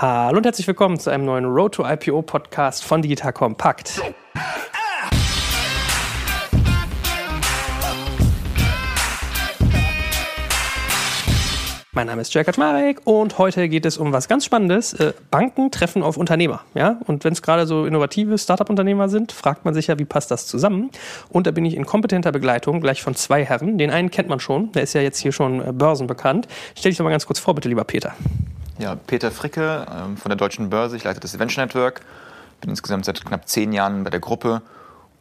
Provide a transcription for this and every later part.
Hallo und herzlich willkommen zu einem neuen Road to IPO Podcast von Digital Compact. Mein Name ist Jörg Kaczmarek und heute geht es um was ganz Spannendes. Äh, Banken treffen auf Unternehmer. Ja? Und wenn es gerade so innovative Startup-Unternehmer sind, fragt man sich ja, wie passt das zusammen? Und da bin ich in kompetenter Begleitung gleich von zwei Herren. Den einen kennt man schon, der ist ja jetzt hier schon äh, börsenbekannt. Stell dich doch mal ganz kurz vor, bitte, lieber Peter. Ja, Peter Fricke ähm, von der Deutschen Börse. Ich leite das Adventure Network. Bin insgesamt seit knapp zehn Jahren bei der Gruppe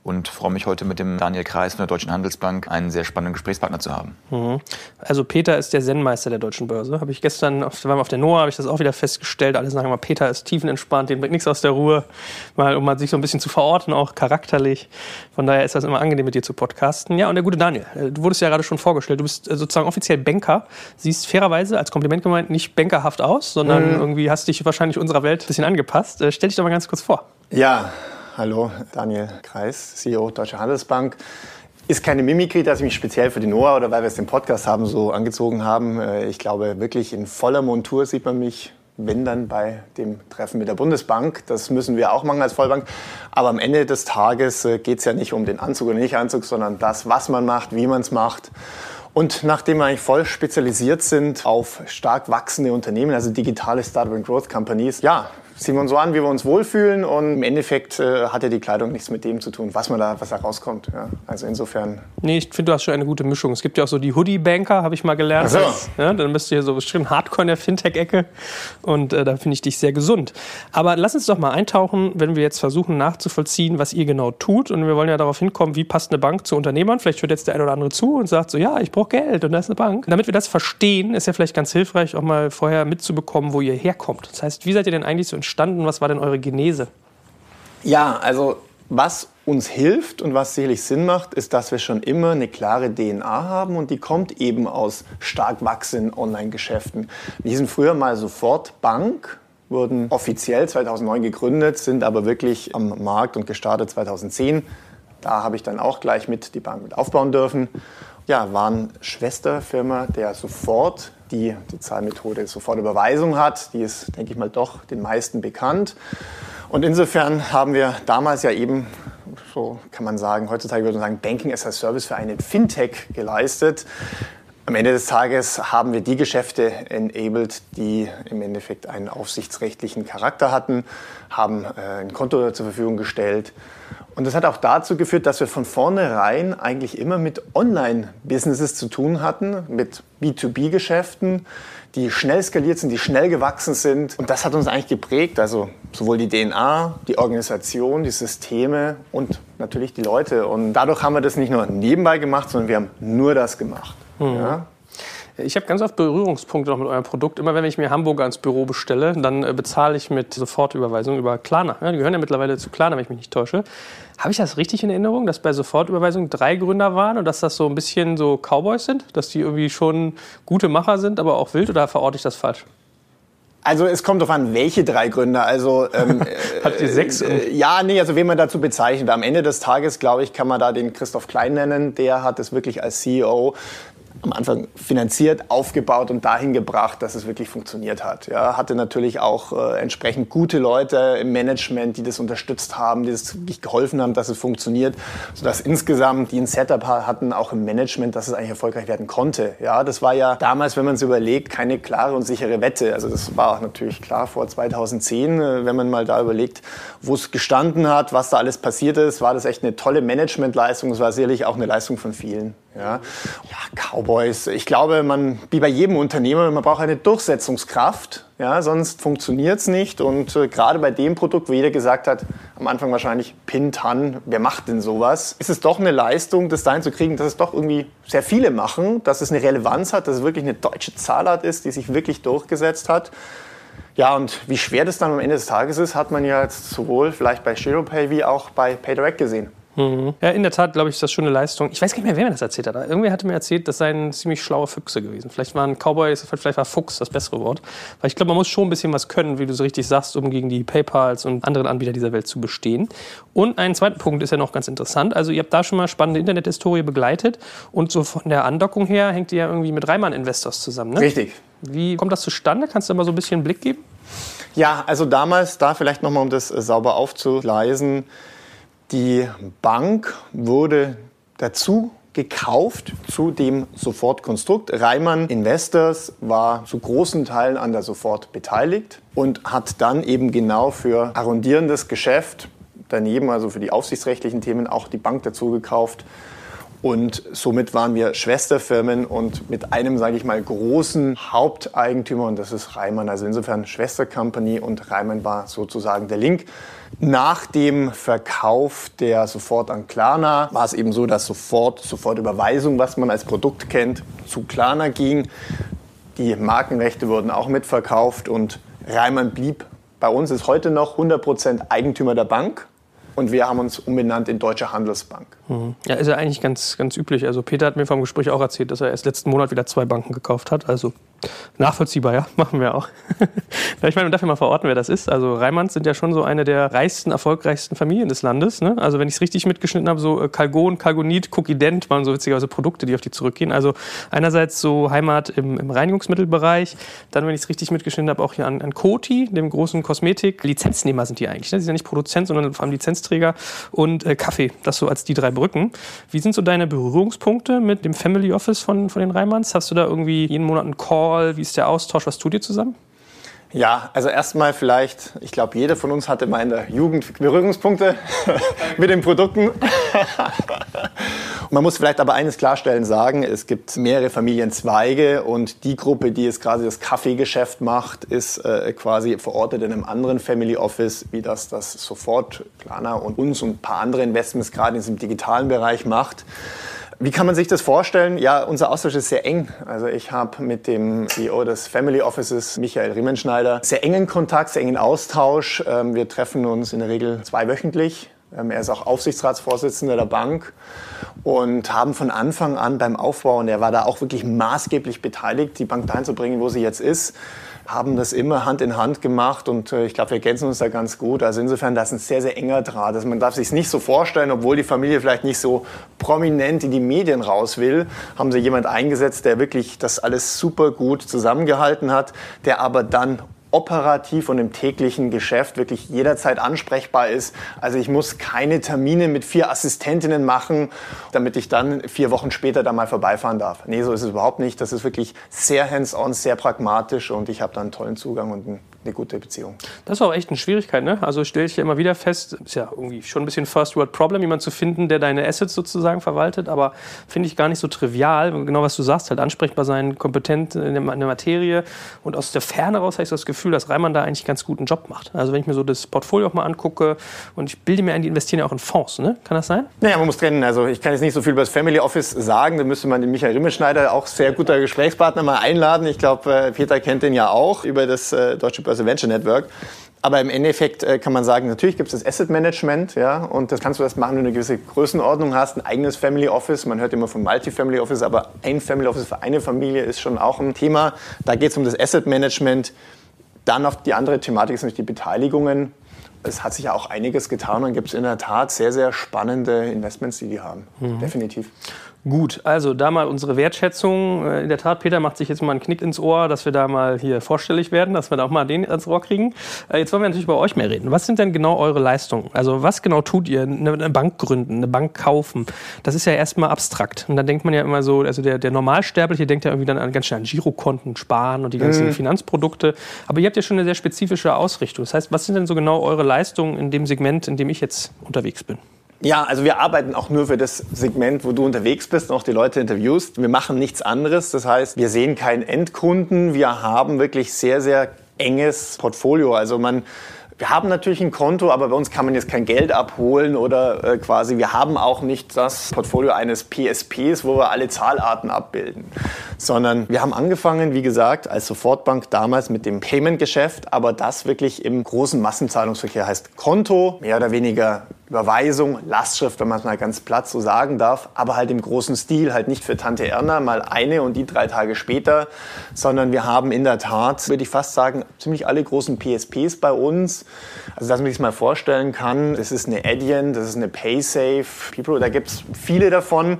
und freue mich heute mit dem Daniel Kreis von der Deutschen Handelsbank einen sehr spannenden Gesprächspartner zu haben. Mhm. Also Peter ist der Zen-Meister der Deutschen Börse. Habe ich gestern, auf, waren wir auf der NOAA, habe ich das auch wieder festgestellt. Alle sagen immer, Peter ist tiefenentspannt, dem bringt nichts aus der Ruhe, mal, um mal sich so ein bisschen zu verorten, auch charakterlich. Von daher ist das immer angenehm, mit dir zu podcasten. Ja, und der gute Daniel, äh, du wurdest ja gerade schon vorgestellt. Du bist äh, sozusagen offiziell Banker, siehst fairerweise als Kompliment gemeint nicht bankerhaft aus, sondern mhm. irgendwie hast dich wahrscheinlich unserer Welt ein bisschen angepasst. Äh, stell dich doch mal ganz kurz vor. Ja, Hallo, Daniel Kreis, CEO Deutsche Handelsbank. Ist keine Mimikry, dass ich mich speziell für die NOAA oder weil wir es den Podcast haben, so angezogen haben. Äh, ich glaube, wirklich in voller Montur sieht man mich, wenn dann bei dem Treffen mit der Bundesbank. Das müssen wir auch machen als Vollbank. Aber am Ende des Tages äh, geht es ja nicht um den Anzug oder nicht Anzug, sondern das, was man macht, wie man es macht. Und nachdem wir eigentlich voll spezialisiert sind auf stark wachsende Unternehmen, also digitale Startup and Growth Companies, ja, ziehen wir uns so an, wie wir uns wohlfühlen und im Endeffekt äh, hat ja die Kleidung nichts mit dem zu tun, was man da, was da rauskommt. Ja. Also insofern. Nee, ich finde, du hast schon eine gute Mischung. Es gibt ja auch so die Hoodie-Banker, habe ich mal gelernt. So. ja, dann bist du hier so bestimmt Hardcore in der Fintech-Ecke und äh, da finde ich dich sehr gesund. Aber lass uns doch mal eintauchen, wenn wir jetzt versuchen nachzuvollziehen, was ihr genau tut und wir wollen ja darauf hinkommen, wie passt eine Bank zu Unternehmern. Vielleicht hört jetzt der eine oder andere zu und sagt so, ja, ich brauche Geld und da ist eine Bank. Damit wir das verstehen, ist ja vielleicht ganz hilfreich, auch mal vorher mitzubekommen, wo ihr herkommt. Das heißt, wie seid ihr denn eigentlich so entstanden? Was war denn eure Genese? Ja, also was uns hilft und was sicherlich Sinn macht, ist, dass wir schon immer eine klare DNA haben und die kommt eben aus stark wachsenden Online-Geschäften. Wir sind früher mal sofort Bank, wurden offiziell 2009 gegründet, sind aber wirklich am Markt und gestartet 2010. Da habe ich dann auch gleich mit die Bank mit aufbauen dürfen. Ja, waren Schwesterfirma der sofort die die Zahlmethode Sofortüberweisung hat. Die ist, denke ich mal, doch den meisten bekannt. Und insofern haben wir damals ja eben, so kann man sagen, heutzutage würde man sagen, Banking as a Service für einen Fintech geleistet. Am Ende des Tages haben wir die Geschäfte enabled, die im Endeffekt einen aufsichtsrechtlichen Charakter hatten, haben äh, ein Konto zur Verfügung gestellt und das hat auch dazu geführt, dass wir von vornherein eigentlich immer mit Online-Businesses zu tun hatten, mit B2B-Geschäften, die schnell skaliert sind, die schnell gewachsen sind. Und das hat uns eigentlich geprägt. Also sowohl die DNA, die Organisation, die Systeme und natürlich die Leute. Und dadurch haben wir das nicht nur nebenbei gemacht, sondern wir haben nur das gemacht. Mhm. Ja? Ich habe ganz oft Berührungspunkte noch mit eurem Produkt. Immer wenn ich mir Hamburger ins Büro bestelle, dann äh, bezahle ich mit Sofortüberweisung über Klarna. Ja, die gehören ja mittlerweile zu Klarna, wenn ich mich nicht täusche. Habe ich das richtig in Erinnerung, dass bei Sofortüberweisung drei Gründer waren und dass das so ein bisschen so Cowboys sind? Dass die irgendwie schon gute Macher sind, aber auch wild? Oder verorte ich das falsch? Also es kommt darauf an, welche drei Gründer. Also ähm, habt ihr sechs? Äh, ja, nee, also wen man dazu bezeichnet. Am Ende des Tages, glaube ich, kann man da den Christoph Klein nennen. Der hat es wirklich als CEO am Anfang finanziert, aufgebaut und dahin gebracht, dass es wirklich funktioniert hat. Ja, hatte natürlich auch äh, entsprechend gute Leute im Management, die das unterstützt haben, die das wirklich geholfen haben, dass es funktioniert, sodass insgesamt die ein Setup hatten, auch im Management, dass es eigentlich erfolgreich werden konnte. Ja, das war ja damals, wenn man es überlegt, keine klare und sichere Wette. Also das war natürlich klar vor 2010, äh, wenn man mal da überlegt, wo es gestanden hat, was da alles passiert ist, war das echt eine tolle Managementleistung. Es war sicherlich auch eine Leistung von vielen. Ja, ja Cowboys. Ich glaube, man, wie bei jedem Unternehmer, man braucht eine Durchsetzungskraft. Ja, sonst funktioniert es nicht. Und äh, gerade bei dem Produkt, wo jeder gesagt hat, am Anfang wahrscheinlich Pintan, wer macht denn sowas? Ist es doch eine Leistung, das dahin zu kriegen, dass es doch irgendwie sehr viele machen, dass es eine Relevanz hat, dass es wirklich eine deutsche Zahlart ist, die sich wirklich durchgesetzt hat. Ja, und wie schwer das dann am Ende des Tages ist, hat man ja jetzt sowohl vielleicht bei ShiroPay wie auch bei PayDirect gesehen. Mhm. Ja, in der Tat, glaube ich, ist das schon eine Leistung. Ich weiß gar nicht mehr, wer mir das erzählt hat. Irgendwer hatte mir erzählt, das seien ziemlich schlaue Füchse gewesen. Vielleicht waren Cowboys, vielleicht war Fuchs das bessere Wort. Weil ich glaube, man muss schon ein bisschen was können, wie du so richtig sagst, um gegen die PayPals und anderen Anbieter dieser Welt zu bestehen. Und ein zweiter Punkt ist ja noch ganz interessant. Also ihr habt da schon mal spannende Internethistorie begleitet und so von der Andockung her hängt ihr ja irgendwie mit Reimann Investors zusammen, ne? Richtig. Wie kommt das zustande? Kannst du da mal so ein bisschen einen Blick geben? Ja, also damals, da vielleicht nochmal, um das sauber aufzugleisen, die Bank wurde dazu gekauft zu dem Sofortkonstrukt. Reimann Investors war zu großen Teilen an der Sofort beteiligt und hat dann eben genau für arrondierendes Geschäft daneben, also für die aufsichtsrechtlichen Themen, auch die Bank dazu gekauft. Und somit waren wir Schwesterfirmen und mit einem, sage ich mal, großen Haupteigentümer und das ist Reimann. Also insofern Schwestercompany und Reimann war sozusagen der Link. Nach dem Verkauf der Sofort an Klarna war es eben so, dass Sofort, Sofortüberweisung, was man als Produkt kennt, zu Klarna ging. Die Markenrechte wurden auch mitverkauft und Reimann blieb bei uns, ist heute noch 100% Eigentümer der Bank und wir haben uns umbenannt in Deutsche Handelsbank. Mhm. Ja, ist ja eigentlich ganz, ganz üblich. Also Peter hat mir vom Gespräch auch erzählt, dass er erst letzten Monat wieder zwei Banken gekauft hat. Also nachvollziehbar, ja, machen wir auch. ich meine, man darf ja mal verorten, wer das ist. Also Reimanns sind ja schon so eine der reichsten, erfolgreichsten Familien des Landes. Ne? Also wenn ich es richtig mitgeschnitten habe, so äh, Kalgon, Kalgonit, Cookident waren so witzigerweise Produkte, die auf die zurückgehen. Also einerseits so Heimat im, im Reinigungsmittelbereich, dann, wenn ich es richtig mitgeschnitten habe, auch hier an, an Coty, dem großen Kosmetik. Lizenznehmer sind die eigentlich. Ne? Sie sind ja nicht Produzent, sondern vor allem Lizenzträger und äh, Kaffee. Das so als die drei Brücken. Wie sind so deine Berührungspunkte mit dem Family Office von, von den Reimanns? Hast du da irgendwie jeden Monat einen Call? Wie ist der Austausch? Was tut ihr zusammen? Ja, also erstmal vielleicht, ich glaube, jeder von uns hatte mal in der Jugend Berührungspunkte mit den Produkten. Man muss vielleicht aber eines klarstellen sagen, es gibt mehrere Familienzweige und die Gruppe, die jetzt quasi das Kaffeegeschäft macht, ist äh, quasi verortet in einem anderen Family Office, wie das das Sofort, Klarna und uns und ein paar andere Investments gerade in diesem digitalen Bereich macht. Wie kann man sich das vorstellen? Ja, unser Austausch ist sehr eng. Also ich habe mit dem CEO des Family Offices, Michael Riemenschneider, sehr engen Kontakt, sehr engen Austausch. Ähm, wir treffen uns in der Regel zweiwöchentlich. Ähm, er ist auch Aufsichtsratsvorsitzender der Bank und haben von Anfang an beim Aufbau, und er war da auch wirklich maßgeblich beteiligt, die Bank dahin zu bringen, wo sie jetzt ist, haben das immer Hand in Hand gemacht und äh, ich glaube, wir ergänzen uns da ganz gut. Also insofern, das ist ein sehr, sehr enger Draht. Also man darf sich nicht so vorstellen, obwohl die Familie vielleicht nicht so prominent in die Medien raus will, haben sie jemand eingesetzt, der wirklich das alles super gut zusammengehalten hat, der aber dann operativ und im täglichen Geschäft wirklich jederzeit ansprechbar ist. Also ich muss keine Termine mit vier Assistentinnen machen, damit ich dann vier Wochen später da mal vorbeifahren darf. Nee, so ist es überhaupt nicht. Das ist wirklich sehr hands-on, sehr pragmatisch und ich habe da einen tollen Zugang und einen eine gute Beziehung. Das ist auch echt eine Schwierigkeit, ne? Also stelle ich ja immer wieder fest, ist ja irgendwie schon ein bisschen First World Problem, jemanden zu finden, der deine Assets sozusagen verwaltet, aber finde ich gar nicht so trivial. Genau was du sagst, halt ansprechbar sein, kompetent in der, Materie. Und aus der Ferne raus habe ich das Gefühl, dass Reimann da eigentlich ganz guten Job macht. Also wenn ich mir so das Portfolio auch mal angucke und ich bilde mir ein, die investieren ja auch in Fonds, ne? Kann das sein? Naja, man muss trennen. Also ich kann jetzt nicht so viel über das Family Office sagen. Da müsste man den Michael Rimmelschneider, auch sehr guter Gesprächspartner, mal einladen. Ich glaube, äh, Peter kennt den ja auch über das äh, Deutsche Börse Venture Network. Aber im Endeffekt äh, kann man sagen, natürlich gibt es das Asset Management, ja, und das kannst du erst machen, wenn du eine gewisse Größenordnung hast, ein eigenes Family Office. Man hört immer von Multi-Family Office, aber ein Family Office für eine Familie ist schon auch ein Thema. Da geht es um das Asset Management. Dann auf die andere Thematik ist natürlich die Beteiligungen. Es hat sich ja auch einiges getan und gibt es in der Tat sehr, sehr spannende Investments, die die haben. Mhm. Definitiv. Gut, also da mal unsere Wertschätzung. Äh, in der Tat, Peter macht sich jetzt mal einen Knick ins Ohr, dass wir da mal hier vorstellig werden, dass wir da auch mal den ans Ohr kriegen. Äh, jetzt wollen wir natürlich bei euch mehr reden. Was sind denn genau eure Leistungen? Also was genau tut ihr? Eine Bank gründen, eine Bank kaufen? Das ist ja erstmal abstrakt. Und dann denkt man ja immer so, also der, der Normalsterbliche denkt ja irgendwie dann an, ganz schnell an Girokonten, Sparen und die ganzen mhm. Finanzprodukte. Aber ihr habt ja schon eine sehr spezifische Ausrichtung. Das heißt, was sind denn so genau eure Leistungen in dem Segment, in dem ich jetzt unterwegs bin? Ja, also wir arbeiten auch nur für das Segment, wo du unterwegs bist und auch die Leute interviewst. Wir machen nichts anderes. Das heißt, wir sehen keinen Endkunden. Wir haben wirklich sehr, sehr enges Portfolio. Also man wir haben natürlich ein Konto, aber bei uns kann man jetzt kein Geld abholen oder äh, quasi, wir haben auch nicht das Portfolio eines PSPs, wo wir alle Zahlarten abbilden, sondern wir haben angefangen, wie gesagt, als Sofortbank damals mit dem Payment-Geschäft, aber das wirklich im großen Massenzahlungsverkehr heißt Konto, mehr oder weniger Überweisung, Lastschrift, wenn man es mal ganz platt so sagen darf, aber halt im großen Stil, halt nicht für Tante Erna mal eine und die drei Tage später, sondern wir haben in der Tat, würde ich fast sagen, ziemlich alle großen PSPs bei uns. Also, dass man sich mal vorstellen kann, das ist eine Adyen, das ist eine PaySafe, People, da gibt es viele davon.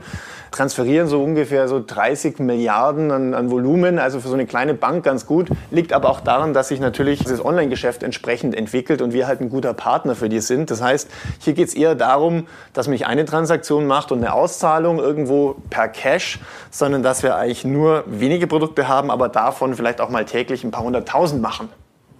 Transferieren so ungefähr so 30 Milliarden an, an Volumen, also für so eine kleine Bank ganz gut. Liegt aber auch daran, dass sich natürlich dieses Online-Geschäft entsprechend entwickelt und wir halt ein guter Partner für die sind. Das heißt, hier geht es eher darum, dass man nicht eine Transaktion macht und eine Auszahlung irgendwo per Cash, sondern dass wir eigentlich nur wenige Produkte haben, aber davon vielleicht auch mal täglich ein paar hunderttausend machen.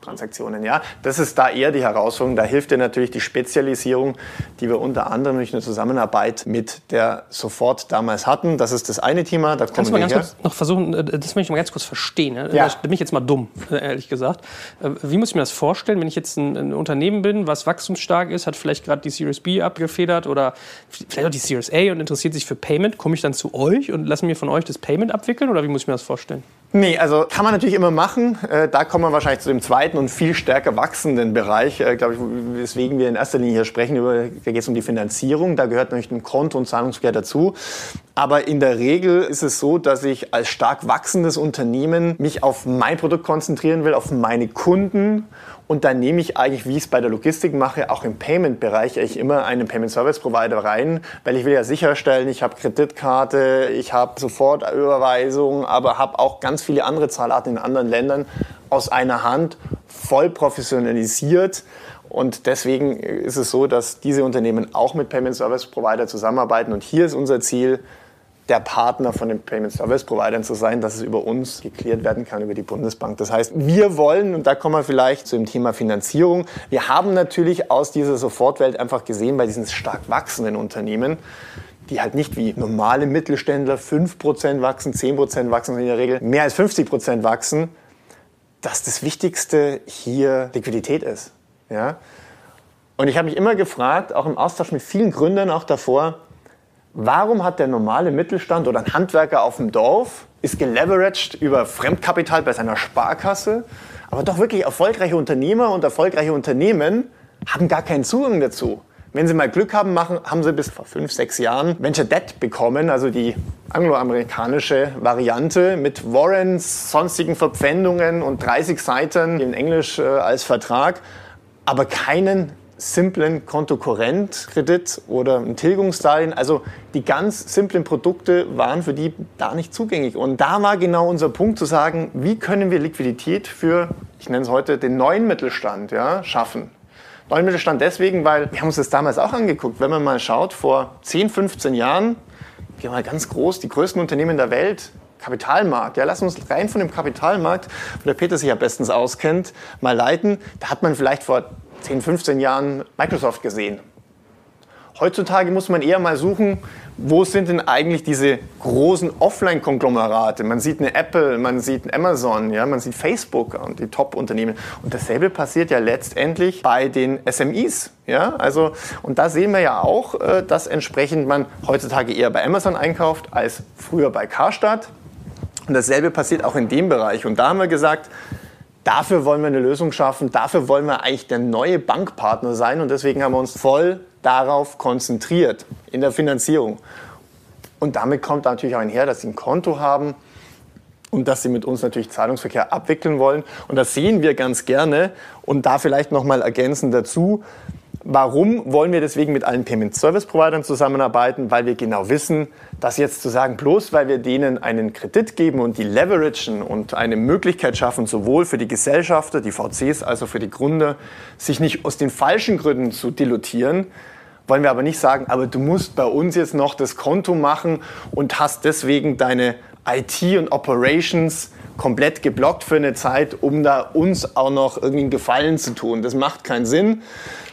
Transaktionen. Ja? Das ist da eher die Herausforderung. Da hilft dir natürlich die Spezialisierung, die wir unter anderem durch eine Zusammenarbeit mit der Sofort damals hatten. Das ist das eine Thema. Da Kannst du mal ganz her. kurz noch versuchen, äh, das möchte ich mal ganz kurz verstehen. Ne? Ja. Da bin ich jetzt mal dumm, ehrlich gesagt. Äh, wie muss ich mir das vorstellen, wenn ich jetzt ein, ein Unternehmen bin, was wachstumsstark ist, hat vielleicht gerade die Series B abgefedert oder vielleicht auch die Series A und interessiert sich für Payment, komme ich dann zu euch und lasse mir von euch das Payment abwickeln oder wie muss ich mir das vorstellen? Nee, also kann man natürlich immer machen. Äh, da kommen wir wahrscheinlich zu dem zweiten und viel stärker wachsenden Bereich, äh, glaube ich, weswegen wir in erster Linie hier sprechen. Da geht es um die Finanzierung. Da gehört natürlich ein Konto und Zahlungsverkehr dazu. Aber in der Regel ist es so, dass ich als stark wachsendes Unternehmen mich auf mein Produkt konzentrieren will, auf meine Kunden und dann nehme ich eigentlich, wie ich es bei der Logistik mache, auch im Payment-Bereich eigentlich immer einen Payment Service Provider rein, weil ich will ja sicherstellen, ich habe Kreditkarte, ich habe Sofortüberweisung, aber habe auch ganz viele andere Zahlarten in anderen Ländern aus einer Hand voll professionalisiert. Und deswegen ist es so, dass diese Unternehmen auch mit Payment Service Provider zusammenarbeiten. Und hier ist unser Ziel, der Partner von den Payment Service Providern zu sein, dass es über uns geklärt werden kann, über die Bundesbank. Das heißt, wir wollen, und da kommen wir vielleicht zu dem Thema Finanzierung, wir haben natürlich aus dieser Sofortwelt einfach gesehen, bei diesen stark wachsenden Unternehmen, die halt nicht wie normale Mittelständler 5% wachsen, 10% wachsen, in der Regel mehr als 50% wachsen, dass das Wichtigste hier Liquidität ist. Ja? Und ich habe mich immer gefragt, auch im Austausch mit vielen Gründern auch davor, Warum hat der normale Mittelstand oder ein Handwerker auf dem Dorf ist geleveraged über Fremdkapital bei seiner Sparkasse, aber doch wirklich erfolgreiche Unternehmer und erfolgreiche Unternehmen haben gar keinen Zugang dazu. Wenn Sie mal Glück haben, machen, haben Sie bis vor fünf, sechs Jahren Venture Debt bekommen, also die angloamerikanische Variante mit Warrants, sonstigen Verpfändungen und 30 Seiten in Englisch äh, als Vertrag, aber keinen simplen Kontokorrentkredit oder ein Tilgungsdarlehen. Also die ganz simplen Produkte waren für die da nicht zugänglich. Und da war genau unser Punkt zu sagen, wie können wir Liquidität für, ich nenne es heute, den neuen Mittelstand ja, schaffen. Neuen Mittelstand deswegen, weil wir haben uns das damals auch angeguckt. Wenn man mal schaut, vor 10, 15 Jahren, gehen wir mal ganz groß, die größten Unternehmen der Welt, Kapitalmarkt. Ja, lass uns rein von dem Kapitalmarkt, wo der Peter sich ja bestens auskennt, mal leiten. Da hat man vielleicht vor 10, 15 Jahren Microsoft gesehen. Heutzutage muss man eher mal suchen, wo sind denn eigentlich diese großen Offline-Konglomerate? Man sieht eine Apple, man sieht ein Amazon, ja, man sieht Facebook und die Top-Unternehmen. Und dasselbe passiert ja letztendlich bei den SMEs. Ja? Also, und da sehen wir ja auch, äh, dass entsprechend man heutzutage eher bei Amazon einkauft als früher bei Karstadt. Und dasselbe passiert auch in dem Bereich. Und da haben wir gesagt, Dafür wollen wir eine Lösung schaffen, dafür wollen wir eigentlich der neue Bankpartner sein und deswegen haben wir uns voll darauf konzentriert in der Finanzierung. Und damit kommt natürlich auch einher, dass sie ein Konto haben und dass sie mit uns natürlich Zahlungsverkehr abwickeln wollen. Und das sehen wir ganz gerne. Und da vielleicht nochmal ergänzend dazu, Warum wollen wir deswegen mit allen Payment Service Providern zusammenarbeiten? Weil wir genau wissen, dass jetzt zu sagen, bloß weil wir denen einen Kredit geben und die leveragen und eine Möglichkeit schaffen, sowohl für die Gesellschafter, die VCs, als auch für die Gründer, sich nicht aus den falschen Gründen zu dilutieren, wollen wir aber nicht sagen, aber du musst bei uns jetzt noch das Konto machen und hast deswegen deine IT und Operations komplett geblockt für eine Zeit, um da uns auch noch irgendwie einen Gefallen zu tun. Das macht keinen Sinn,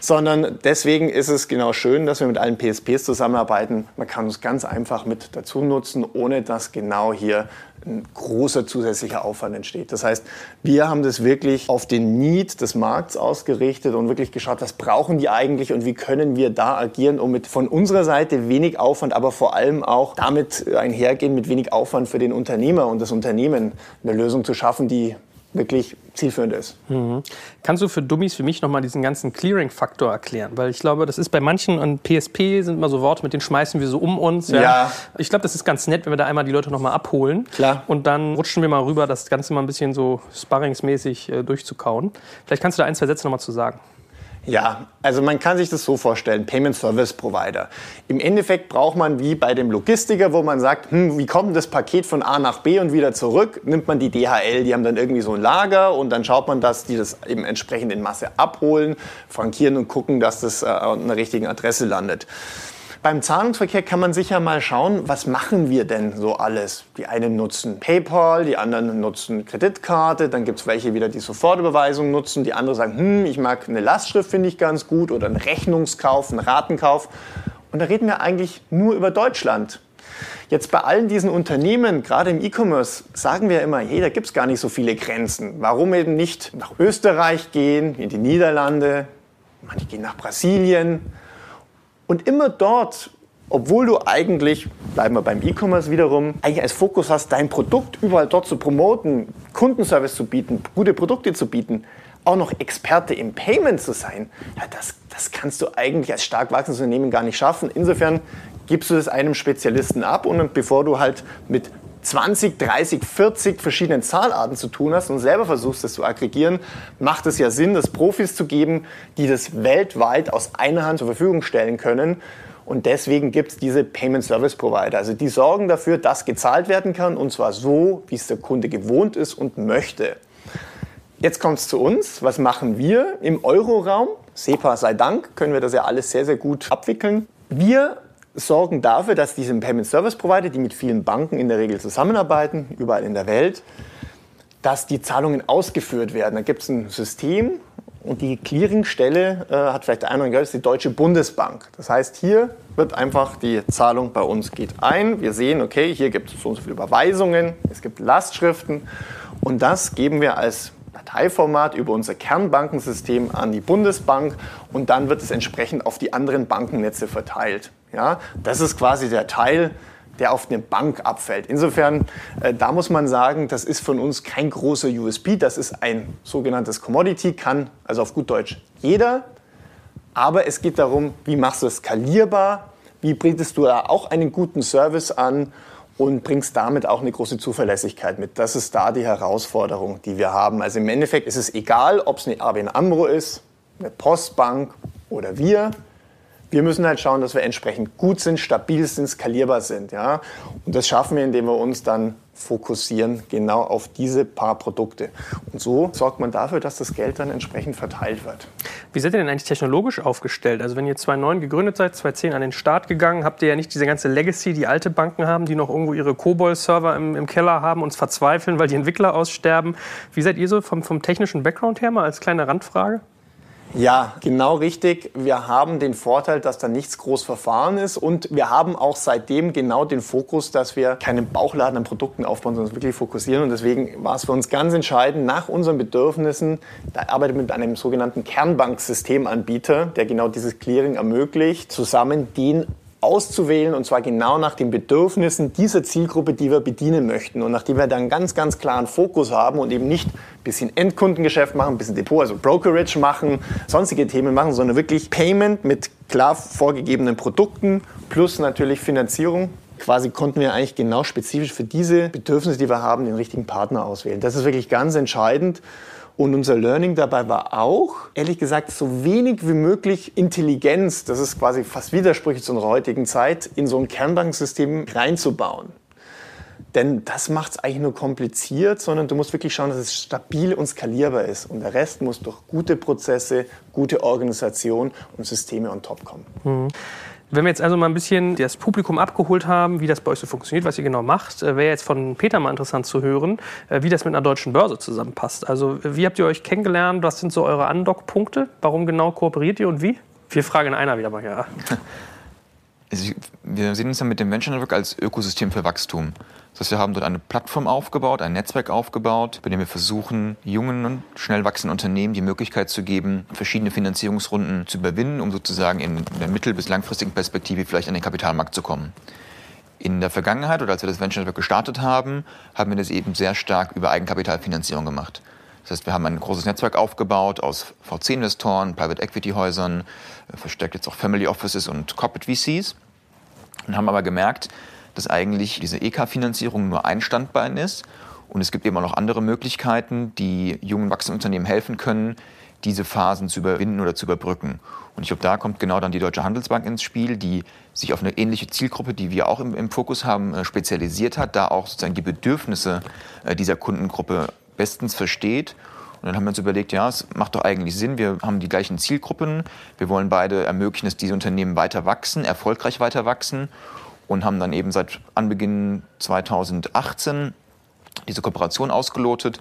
sondern deswegen ist es genau schön, dass wir mit allen PSPs zusammenarbeiten. Man kann uns ganz einfach mit dazu nutzen, ohne dass genau hier ein großer zusätzlicher Aufwand entsteht. Das heißt, wir haben das wirklich auf den Need des Markts ausgerichtet und wirklich geschaut, was brauchen die eigentlich und wie können wir da agieren, um mit von unserer Seite wenig Aufwand, aber vor allem auch damit einhergehen mit wenig Aufwand für den Unternehmer und das Unternehmen eine Lösung zu schaffen, die wirklich zielführend ist. Mhm. Kannst du für Dummies für mich nochmal diesen ganzen Clearing-Faktor erklären? Weil ich glaube, das ist bei manchen, und PSP sind immer so Worte, mit denen schmeißen wir so um uns. Ja. ja. Ich glaube, das ist ganz nett, wenn wir da einmal die Leute nochmal abholen. Klar. Und dann rutschen wir mal rüber, das Ganze mal ein bisschen so sparringsmäßig äh, durchzukauen. Vielleicht kannst du da ein, zwei Sätze nochmal zu sagen. Ja, also man kann sich das so vorstellen, Payment Service Provider. Im Endeffekt braucht man wie bei dem Logistiker, wo man sagt, hm, wie kommt das Paket von A nach B und wieder zurück, nimmt man die DHL, die haben dann irgendwie so ein Lager und dann schaut man, dass die das eben entsprechend in Masse abholen, frankieren und gucken, dass das äh, an der richtigen Adresse landet. Beim Zahlungsverkehr kann man sicher mal schauen, was machen wir denn so alles? Die einen nutzen PayPal, die anderen nutzen Kreditkarte, dann gibt es welche wieder, die Sofortüberweisung nutzen, die anderen sagen, hm, ich mag eine Lastschrift, finde ich ganz gut, oder einen Rechnungskauf, einen Ratenkauf. Und da reden wir eigentlich nur über Deutschland. Jetzt bei allen diesen Unternehmen, gerade im E-Commerce, sagen wir immer, hey, da gibt es gar nicht so viele Grenzen. Warum eben nicht nach Österreich gehen, in die Niederlande, manche gehen nach Brasilien. Und immer dort, obwohl du eigentlich, bleiben wir beim E-Commerce wiederum, eigentlich als Fokus hast, dein Produkt überall dort zu promoten, Kundenservice zu bieten, gute Produkte zu bieten, auch noch Experte im Payment zu sein, ja, das, das kannst du eigentlich als stark wachsendes Unternehmen gar nicht schaffen. Insofern gibst du das einem Spezialisten ab und bevor du halt mit 20, 30, 40 verschiedenen Zahlarten zu tun hast und selber versuchst, das zu aggregieren, macht es ja Sinn, das Profis zu geben, die das weltweit aus einer Hand zur Verfügung stellen können. Und deswegen gibt es diese Payment Service Provider. Also die sorgen dafür, dass gezahlt werden kann und zwar so, wie es der Kunde gewohnt ist und möchte. Jetzt kommt es zu uns. Was machen wir im Euroraum? SEPA sei Dank können wir das ja alles sehr, sehr gut abwickeln. Wir sorgen dafür, dass diese Payment Service Provider, die mit vielen Banken in der Regel zusammenarbeiten, überall in der Welt, dass die Zahlungen ausgeführt werden. Da gibt es ein System und die Clearingstelle äh, hat vielleicht der eine oder gehört, ist die Deutsche Bundesbank. Das heißt, hier wird einfach die Zahlung bei uns geht ein. Wir sehen, okay, hier gibt es so und so viele Überweisungen, es gibt Lastschriften und das geben wir als Dateiformat über unser Kernbankensystem an die Bundesbank und dann wird es entsprechend auf die anderen Bankennetze verteilt. Ja, das ist quasi der Teil, der auf eine Bank abfällt. Insofern, äh, da muss man sagen, das ist von uns kein großer USB, das ist ein sogenanntes Commodity, kann also auf gut Deutsch jeder. Aber es geht darum, wie machst du es skalierbar, wie bringst du da auch einen guten Service an und bringst damit auch eine große Zuverlässigkeit mit. Das ist da die Herausforderung, die wir haben. Also im Endeffekt ist es egal, ob es eine ABN AMRO ist, eine Postbank oder wir. Wir müssen halt schauen, dass wir entsprechend gut sind, stabil sind, skalierbar sind. Ja? Und das schaffen wir, indem wir uns dann fokussieren genau auf diese paar Produkte. Und so sorgt man dafür, dass das Geld dann entsprechend verteilt wird. Wie seid ihr denn eigentlich technologisch aufgestellt? Also wenn ihr 2009 gegründet seid, 2010 an den Start gegangen, habt ihr ja nicht diese ganze Legacy, die alte Banken haben, die noch irgendwo ihre COBOL-Server im, im, Keller haben und verzweifeln, weil die Entwickler aussterben. Wie seid ihr so vom, vom technischen Background her mal als kleine Randfrage? Ja, genau richtig. Wir haben den Vorteil, dass da nichts groß verfahren ist und wir haben auch seitdem genau den Fokus, dass wir keinen Bauchladen an Produkten aufbauen, sondern wirklich fokussieren. Und deswegen war es für uns ganz entscheidend, nach unseren Bedürfnissen, da arbeitet mit einem sogenannten Kernbanksystemanbieter, der genau dieses Clearing ermöglicht, zusammen den auszuwählen und zwar genau nach den Bedürfnissen dieser Zielgruppe, die wir bedienen möchten. Und nachdem wir dann ganz, ganz klaren Fokus haben und eben nicht ein bisschen Endkundengeschäft machen, ein bisschen Depot, also Brokerage machen, sonstige Themen machen, sondern wirklich Payment mit klar vorgegebenen Produkten plus natürlich Finanzierung. Quasi konnten wir eigentlich genau spezifisch für diese Bedürfnisse, die wir haben, den richtigen Partner auswählen. Das ist wirklich ganz entscheidend. Und unser Learning dabei war auch, ehrlich gesagt, so wenig wie möglich Intelligenz, das ist quasi fast widersprüchlich zu unserer heutigen Zeit, in so ein Kernbanksystem reinzubauen. Denn das macht es eigentlich nur kompliziert, sondern du musst wirklich schauen, dass es stabil und skalierbar ist. Und der Rest muss durch gute Prozesse, gute Organisation und Systeme on top kommen. Mhm. Wenn wir jetzt also mal ein bisschen das Publikum abgeholt haben, wie das bei euch so funktioniert, was ihr genau macht, äh, wäre jetzt von Peter mal interessant zu hören, äh, wie das mit einer deutschen Börse zusammenpasst. Also wie habt ihr euch kennengelernt? Was sind so eure Andockpunkte? Warum genau kooperiert ihr und wie? Vier Fragen in einer wieder mal, ja. Also wir sehen uns ja mit dem Venture Network als Ökosystem für Wachstum. Das heißt, wir haben dort eine Plattform aufgebaut, ein Netzwerk aufgebaut, bei dem wir versuchen, jungen und schnell wachsenden Unternehmen die Möglichkeit zu geben, verschiedene Finanzierungsrunden zu überwinden, um sozusagen in der mittel- bis langfristigen Perspektive vielleicht an den Kapitalmarkt zu kommen. In der Vergangenheit oder als wir das Venture Network gestartet haben, haben wir das eben sehr stark über Eigenkapitalfinanzierung gemacht. Das heißt, wir haben ein großes Netzwerk aufgebaut aus VC-Investoren, Private Equity-Häusern, verstärkt jetzt auch Family Offices und Corporate VCs und haben aber gemerkt, dass eigentlich diese EK-Finanzierung nur ein Standbein ist. Und es gibt eben auch noch andere Möglichkeiten, die jungen wachsenden Unternehmen helfen können, diese Phasen zu überwinden oder zu überbrücken. Und ich glaube, da kommt genau dann die Deutsche Handelsbank ins Spiel, die sich auf eine ähnliche Zielgruppe, die wir auch im, im Fokus haben, äh, spezialisiert hat, da auch sozusagen die Bedürfnisse äh, dieser Kundengruppe bestens versteht. Und dann haben wir uns überlegt, ja, es macht doch eigentlich Sinn, wir haben die gleichen Zielgruppen, wir wollen beide ermöglichen, dass diese Unternehmen weiter wachsen, erfolgreich weiter wachsen und haben dann eben seit Anbeginn 2018 diese Kooperation ausgelotet,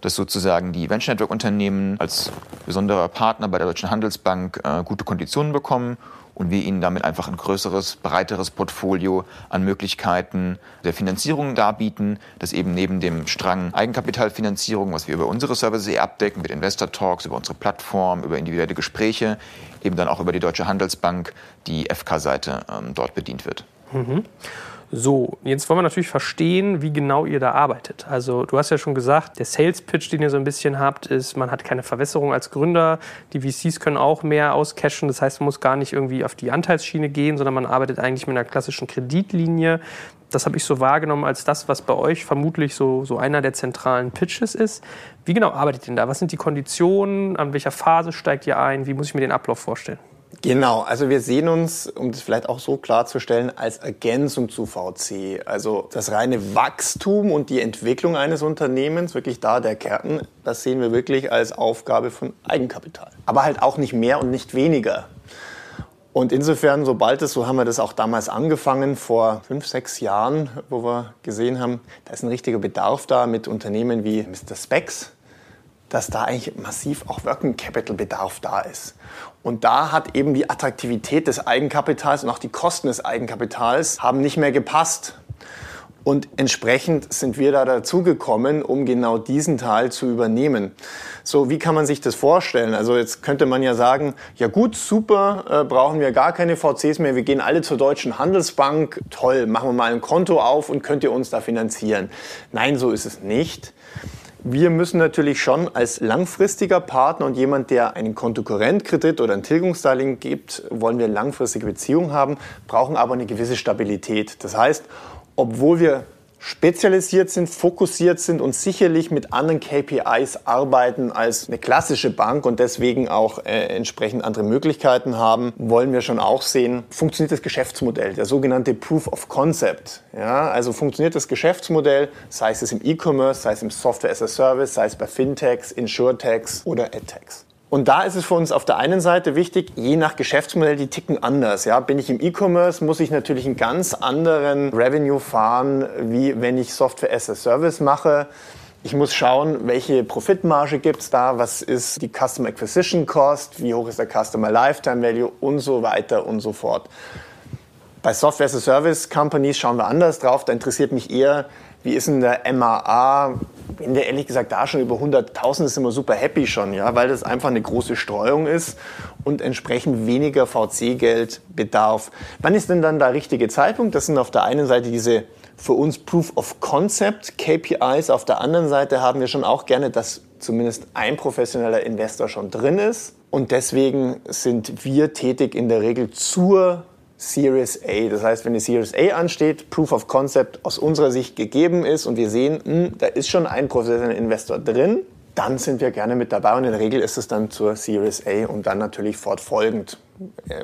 dass sozusagen die Venture Network Unternehmen als besonderer Partner bei der Deutschen Handelsbank äh, gute Konditionen bekommen und wir ihnen damit einfach ein größeres, breiteres Portfolio an Möglichkeiten der Finanzierung darbieten, das eben neben dem Strang Eigenkapitalfinanzierung, was wir über unsere Services eh abdecken, mit Investor Talks, über unsere Plattform, über individuelle Gespräche, eben dann auch über die Deutsche Handelsbank, die FK-Seite ähm, dort bedient wird. Mhm. So, jetzt wollen wir natürlich verstehen, wie genau ihr da arbeitet. Also du hast ja schon gesagt, der Sales Pitch, den ihr so ein bisschen habt, ist, man hat keine Verwässerung als Gründer. Die VCs können auch mehr auscashen. Das heißt, man muss gar nicht irgendwie auf die Anteilsschiene gehen, sondern man arbeitet eigentlich mit einer klassischen Kreditlinie. Das habe ich so wahrgenommen als das, was bei euch vermutlich so, so einer der zentralen Pitches ist. Wie genau arbeitet ihr denn da? Was sind die Konditionen? An welcher Phase steigt ihr ein? Wie muss ich mir den Ablauf vorstellen? Genau, also wir sehen uns, um das vielleicht auch so klarzustellen, als Ergänzung zu VC. Also das reine Wachstum und die Entwicklung eines Unternehmens, wirklich da der Kern, das sehen wir wirklich als Aufgabe von Eigenkapital. Aber halt auch nicht mehr und nicht weniger. Und insofern, sobald es, so haben wir das auch damals angefangen, vor fünf, sechs Jahren, wo wir gesehen haben, da ist ein richtiger Bedarf da mit Unternehmen wie Mr. Specs, dass da eigentlich massiv auch Working Capital Bedarf da ist. Und da hat eben die Attraktivität des Eigenkapitals und auch die Kosten des Eigenkapitals haben nicht mehr gepasst. Und entsprechend sind wir da dazugekommen, um genau diesen Teil zu übernehmen. So, wie kann man sich das vorstellen? Also jetzt könnte man ja sagen, ja gut, super, äh, brauchen wir gar keine VCs mehr, wir gehen alle zur Deutschen Handelsbank, toll, machen wir mal ein Konto auf und könnt ihr uns da finanzieren. Nein, so ist es nicht. Wir müssen natürlich schon als langfristiger Partner und jemand, der einen Kontokorrentkredit oder ein Tilgungsdarlehen gibt, wollen wir langfristige Beziehungen haben, brauchen aber eine gewisse Stabilität. Das heißt, obwohl wir spezialisiert sind, fokussiert sind und sicherlich mit anderen KPIs arbeiten als eine klassische Bank und deswegen auch äh, entsprechend andere Möglichkeiten haben, wollen wir schon auch sehen, funktioniert das Geschäftsmodell, der sogenannte Proof of Concept. Ja, also funktioniert das Geschäftsmodell, sei es im E-Commerce, sei es im Software as a Service, sei es bei Fintechs, Insurtechs oder AdTechs. Und da ist es für uns auf der einen Seite wichtig, je nach Geschäftsmodell, die ticken anders. Ja, bin ich im E-Commerce, muss ich natürlich einen ganz anderen Revenue fahren, wie wenn ich Software as a Service mache. Ich muss schauen, welche Profitmarge gibt es da, was ist die Customer Acquisition Cost, wie hoch ist der Customer Lifetime Value und so weiter und so fort. Bei Software as a Service Companies schauen wir anders drauf. Da interessiert mich eher, wie ist denn der MAA? Wenn der ehrlich gesagt da schon über 100.000 ist, sind wir super happy schon, ja, weil das einfach eine große Streuung ist und entsprechend weniger VC-Geld bedarf. Wann ist denn dann der richtige Zeitpunkt? Das sind auf der einen Seite diese für uns Proof of Concept KPIs. Auf der anderen Seite haben wir schon auch gerne, dass zumindest ein professioneller Investor schon drin ist. Und deswegen sind wir tätig in der Regel zur Series A. Das heißt, wenn eine Series A ansteht, Proof of Concept aus unserer Sicht gegeben ist und wir sehen, mh, hm, da ist schon ein professioneller Investor drin, dann sind wir gerne mit dabei und in der Regel ist es dann zur Series A und dann natürlich fortfolgend.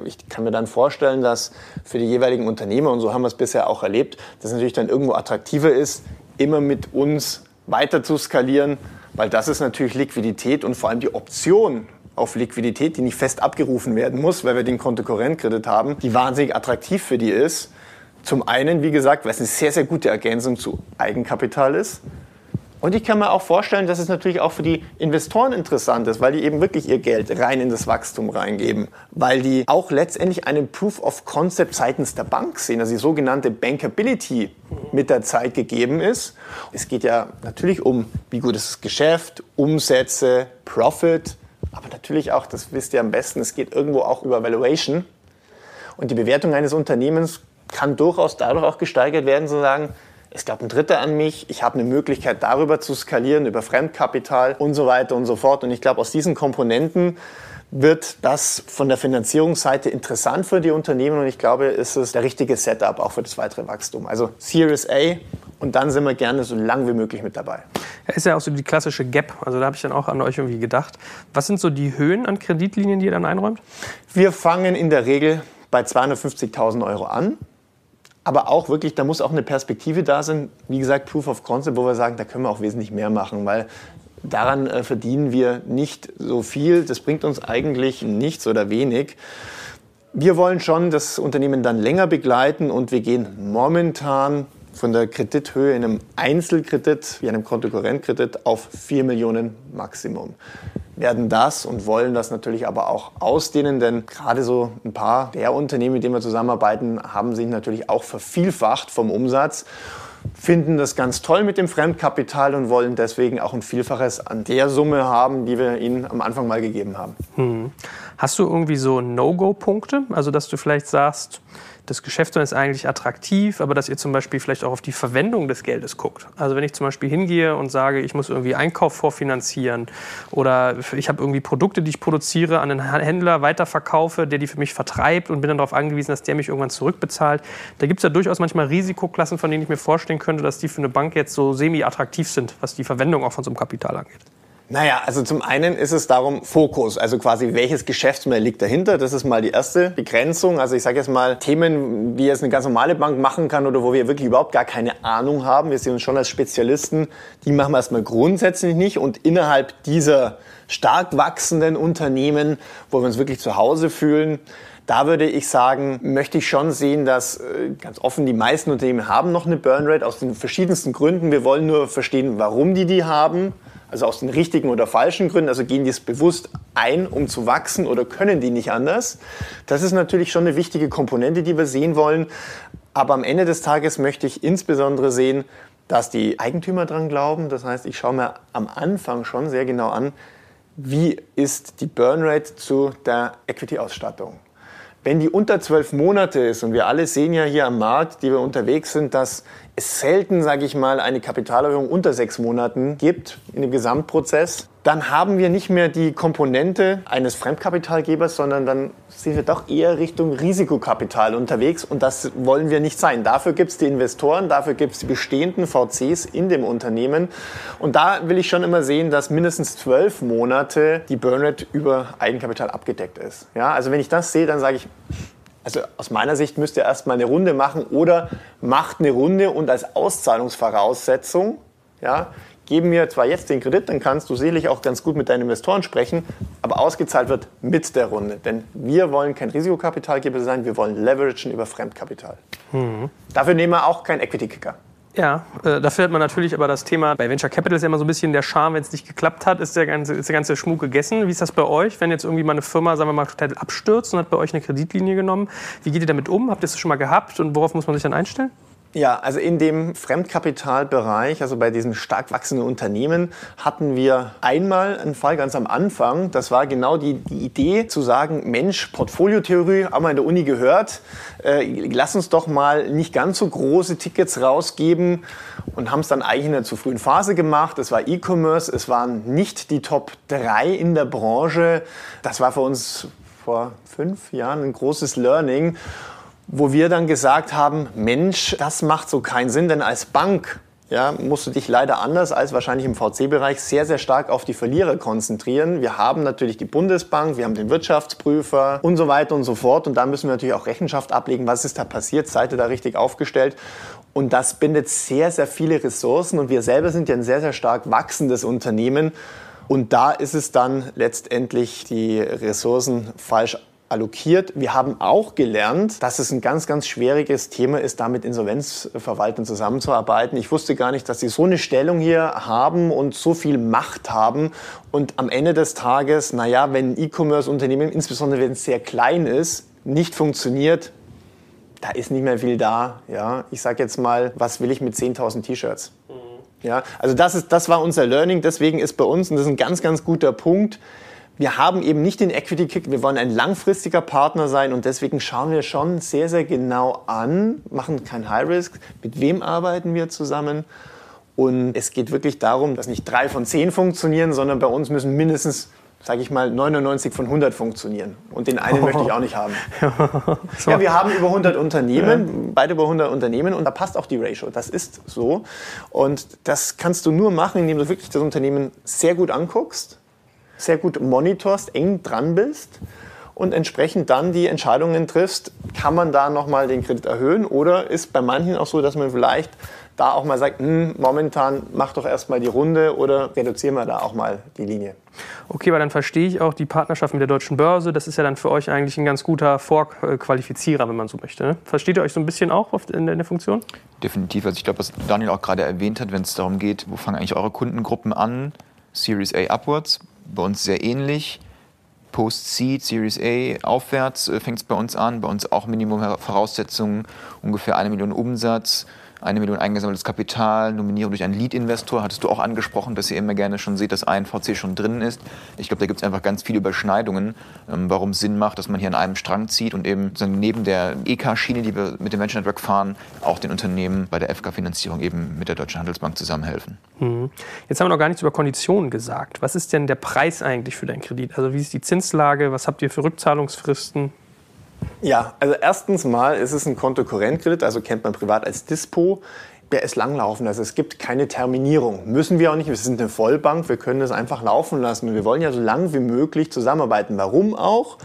Ich kann mir dann vorstellen, dass für die jeweiligen Unternehmer, und so haben wir es bisher auch erlebt, dass es natürlich dann irgendwo attraktiver ist, immer mit uns weiter zu skalieren, weil das ist natürlich Liquidität und vor allem die Option auf Liquidität, die nicht fest abgerufen werden muss, weil wir den Kontokorrentkredit haben, die wahnsinnig attraktiv für die ist. Zum einen, wie gesagt, weil es eine sehr, sehr gute Ergänzung zu Eigenkapital ist. Und ich kann mir auch vorstellen, dass es natürlich auch für die Investoren interessant ist, weil die eben wirklich ihr Geld rein in das Wachstum reingeben, weil die auch letztendlich einen Proof of Concept seitens der Bank sehen, also die sogenannte Bankability mit der Zeit gegeben ist. Es geht ja natürlich um, wie gut ist das Geschäft, Umsätze, Profit, aber natürlich auch, das wisst ihr am besten, es geht irgendwo auch über Valuation. Und die Bewertung eines Unternehmens kann durchaus dadurch auch gesteigert werden, zu sagen, es glaubt ein Dritter an mich, ich habe eine Möglichkeit darüber zu skalieren, über Fremdkapital und so weiter und so fort. Und ich glaube, aus diesen Komponenten wird das von der Finanzierungsseite interessant für die Unternehmen und ich glaube, ist es der richtige Setup auch für das weitere Wachstum. Also Series A und dann sind wir gerne so lang wie möglich mit dabei. Ja, ist ja auch so die klassische Gap. Also da habe ich dann auch an euch irgendwie gedacht. Was sind so die Höhen an Kreditlinien, die ihr dann einräumt? Wir fangen in der Regel bei 250.000 Euro an. Aber auch wirklich, da muss auch eine Perspektive da sein. Wie gesagt, Proof of Concept, wo wir sagen, da können wir auch wesentlich mehr machen, weil daran äh, verdienen wir nicht so viel. Das bringt uns eigentlich nichts oder wenig. Wir wollen schon das Unternehmen dann länger begleiten und wir gehen momentan von der Kredithöhe in einem Einzelkredit, wie einem Kontokorrentkredit, auf 4 Millionen Maximum. Werden das und wollen das natürlich aber auch ausdehnen, denn gerade so ein paar der Unternehmen, mit denen wir zusammenarbeiten, haben sich natürlich auch vervielfacht vom Umsatz finden das ganz toll mit dem Fremdkapital und wollen deswegen auch ein Vielfaches an der Summe haben, die wir ihnen am Anfang mal gegeben haben. Hm. Hast du irgendwie so No-Go-Punkte? Also, dass du vielleicht sagst, das Geschäftsmodell ist eigentlich attraktiv, aber dass ihr zum Beispiel vielleicht auch auf die Verwendung des Geldes guckt. Also wenn ich zum Beispiel hingehe und sage, ich muss irgendwie Einkauf vorfinanzieren oder ich habe irgendwie Produkte, die ich produziere, an einen Händler weiterverkaufe, der die für mich vertreibt und bin dann darauf angewiesen, dass der mich irgendwann zurückbezahlt. Da gibt es ja durchaus manchmal Risikoklassen, von denen ich mir vorstellen könnte, dass die für eine Bank jetzt so semi-attraktiv sind, was die Verwendung auch von so einem Kapital angeht. Naja, also zum einen ist es darum Fokus, also quasi welches Geschäftsmodell liegt dahinter. Das ist mal die erste Begrenzung. Also ich sage jetzt mal Themen, wie jetzt eine ganz normale Bank machen kann oder wo wir wirklich überhaupt gar keine Ahnung haben. Wir sehen uns schon als Spezialisten. Die machen wir erstmal grundsätzlich nicht und innerhalb dieser stark wachsenden Unternehmen, wo wir uns wirklich zu Hause fühlen, da würde ich sagen, möchte ich schon sehen, dass äh, ganz offen die meisten Unternehmen haben noch eine Burnrate aus den verschiedensten Gründen. Wir wollen nur verstehen, warum die die haben also aus den richtigen oder falschen Gründen, also gehen die es bewusst ein, um zu wachsen oder können die nicht anders. Das ist natürlich schon eine wichtige Komponente, die wir sehen wollen. Aber am Ende des Tages möchte ich insbesondere sehen, dass die Eigentümer dran glauben. Das heißt, ich schaue mir am Anfang schon sehr genau an, wie ist die Burnrate zu der Equity-Ausstattung. Wenn die unter zwölf Monate ist, und wir alle sehen ja hier am Markt, die wir unterwegs sind, dass es selten, sage ich mal, eine Kapitalerhöhung unter sechs Monaten gibt in dem Gesamtprozess, dann haben wir nicht mehr die Komponente eines Fremdkapitalgebers, sondern dann sind wir doch eher Richtung Risikokapital unterwegs und das wollen wir nicht sein. Dafür gibt es die Investoren, dafür gibt es die bestehenden VCs in dem Unternehmen und da will ich schon immer sehen, dass mindestens zwölf Monate die Burnrate über Eigenkapital abgedeckt ist. Ja, also wenn ich das sehe, dann sage ich, also aus meiner Sicht müsst ihr erstmal eine Runde machen oder macht eine Runde und als Auszahlungsvoraussetzung, ja, geben mir zwar jetzt den Kredit, dann kannst du sicherlich auch ganz gut mit deinen Investoren sprechen, aber ausgezahlt wird mit der Runde. Denn wir wollen kein Risikokapitalgeber sein, wir wollen leveragen über Fremdkapital. Mhm. Dafür nehmen wir auch keinen Equity-Kicker. Ja, äh, dafür hat man natürlich aber das Thema, bei Venture Capital ist ja immer so ein bisschen der Charme, wenn es nicht geklappt hat, ist der, ganze, ist der ganze Schmuck gegessen. Wie ist das bei euch, wenn jetzt irgendwie mal eine Firma, sagen wir mal, total abstürzt und hat bei euch eine Kreditlinie genommen? Wie geht ihr damit um? Habt ihr das schon mal gehabt und worauf muss man sich dann einstellen? Ja, also in dem Fremdkapitalbereich, also bei diesen stark wachsenden Unternehmen, hatten wir einmal einen Fall ganz am Anfang. Das war genau die, die Idee zu sagen, Mensch, Portfoliotheorie, haben wir in der Uni gehört, äh, lass uns doch mal nicht ganz so große Tickets rausgeben und haben es dann eigentlich in einer zu frühen Phase gemacht. Es war E-Commerce, es waren nicht die Top 3 in der Branche. Das war für uns vor fünf Jahren ein großes Learning wo wir dann gesagt haben, Mensch, das macht so keinen Sinn, denn als Bank ja, musst du dich leider anders als wahrscheinlich im VC-Bereich sehr, sehr stark auf die Verlierer konzentrieren. Wir haben natürlich die Bundesbank, wir haben den Wirtschaftsprüfer und so weiter und so fort. Und da müssen wir natürlich auch Rechenschaft ablegen, was ist da passiert, seid ihr da richtig aufgestellt. Und das bindet sehr, sehr viele Ressourcen. Und wir selber sind ja ein sehr, sehr stark wachsendes Unternehmen. Und da ist es dann letztendlich die Ressourcen falsch allokiert. Wir haben auch gelernt, dass es ein ganz, ganz schwieriges Thema ist, da mit Insolvenzverwaltern zusammenzuarbeiten. Ich wusste gar nicht, dass sie so eine Stellung hier haben und so viel Macht haben. Und am Ende des Tages, naja, wenn ein E-Commerce-Unternehmen, insbesondere wenn es sehr klein ist, nicht funktioniert, da ist nicht mehr viel da. Ja, ich sage jetzt mal, was will ich mit 10.000 T-Shirts? Mhm. Ja, also das, ist, das war unser Learning. Deswegen ist bei uns, und das ist ein ganz, ganz guter Punkt, wir haben eben nicht den Equity Kick, wir wollen ein langfristiger Partner sein und deswegen schauen wir schon sehr, sehr genau an, machen kein High Risk, mit wem arbeiten wir zusammen. Und es geht wirklich darum, dass nicht drei von zehn funktionieren, sondern bei uns müssen mindestens sage ich mal, 99 von 100 funktionieren. Und den einen oh. möchte ich auch nicht haben. so. Ja, wir haben über 100 Unternehmen, ja. beide über 100 Unternehmen und da passt auch die Ratio. Das ist so. Und das kannst du nur machen, indem du wirklich das Unternehmen sehr gut anguckst, sehr gut monitorst, eng dran bist und entsprechend dann die Entscheidungen triffst, kann man da nochmal den Kredit erhöhen oder ist bei manchen auch so, dass man vielleicht da auch mal sagt, hm, momentan mach doch erstmal die Runde oder reduzieren wir da auch mal die Linie. Okay, aber dann verstehe ich auch die Partnerschaft mit der Deutschen Börse. Das ist ja dann für euch eigentlich ein ganz guter Vorqualifizierer, wenn man so möchte. Ne? Versteht ihr euch so ein bisschen auch in der Funktion? Definitiv. Also ich glaube, was Daniel auch gerade erwähnt hat, wenn es darum geht, wo fangen eigentlich eure Kundengruppen an? Series A upwards, bei uns sehr ähnlich. Post-Seed, Series A aufwärts äh, fängt es bei uns an. Bei uns auch Minimum-Voraussetzungen, ungefähr eine Million Umsatz eine Million eingesammeltes Kapital, Nominierung durch einen Lead-Investor, hattest du auch angesprochen, dass ihr immer gerne schon seht, dass ein VC schon drin ist. Ich glaube, da gibt es einfach ganz viele Überschneidungen, ähm, warum es Sinn macht, dass man hier an einem Strang zieht und eben neben der EK-Schiene, die wir mit dem Venture Network fahren, auch den Unternehmen bei der FK-Finanzierung eben mit der Deutschen Handelsbank zusammenhelfen. Mhm. Jetzt haben wir noch gar nichts über Konditionen gesagt. Was ist denn der Preis eigentlich für deinen Kredit? Also wie ist die Zinslage? Was habt ihr für Rückzahlungsfristen? Ja, also erstens mal ist es ein Kontokorrentkredit, also kennt man privat als Dispo. Der ist langlaufen, also es gibt keine Terminierung. Müssen wir auch nicht, wir sind eine Vollbank, wir können das einfach laufen lassen. wir wollen ja so lange wie möglich zusammenarbeiten. Warum auch?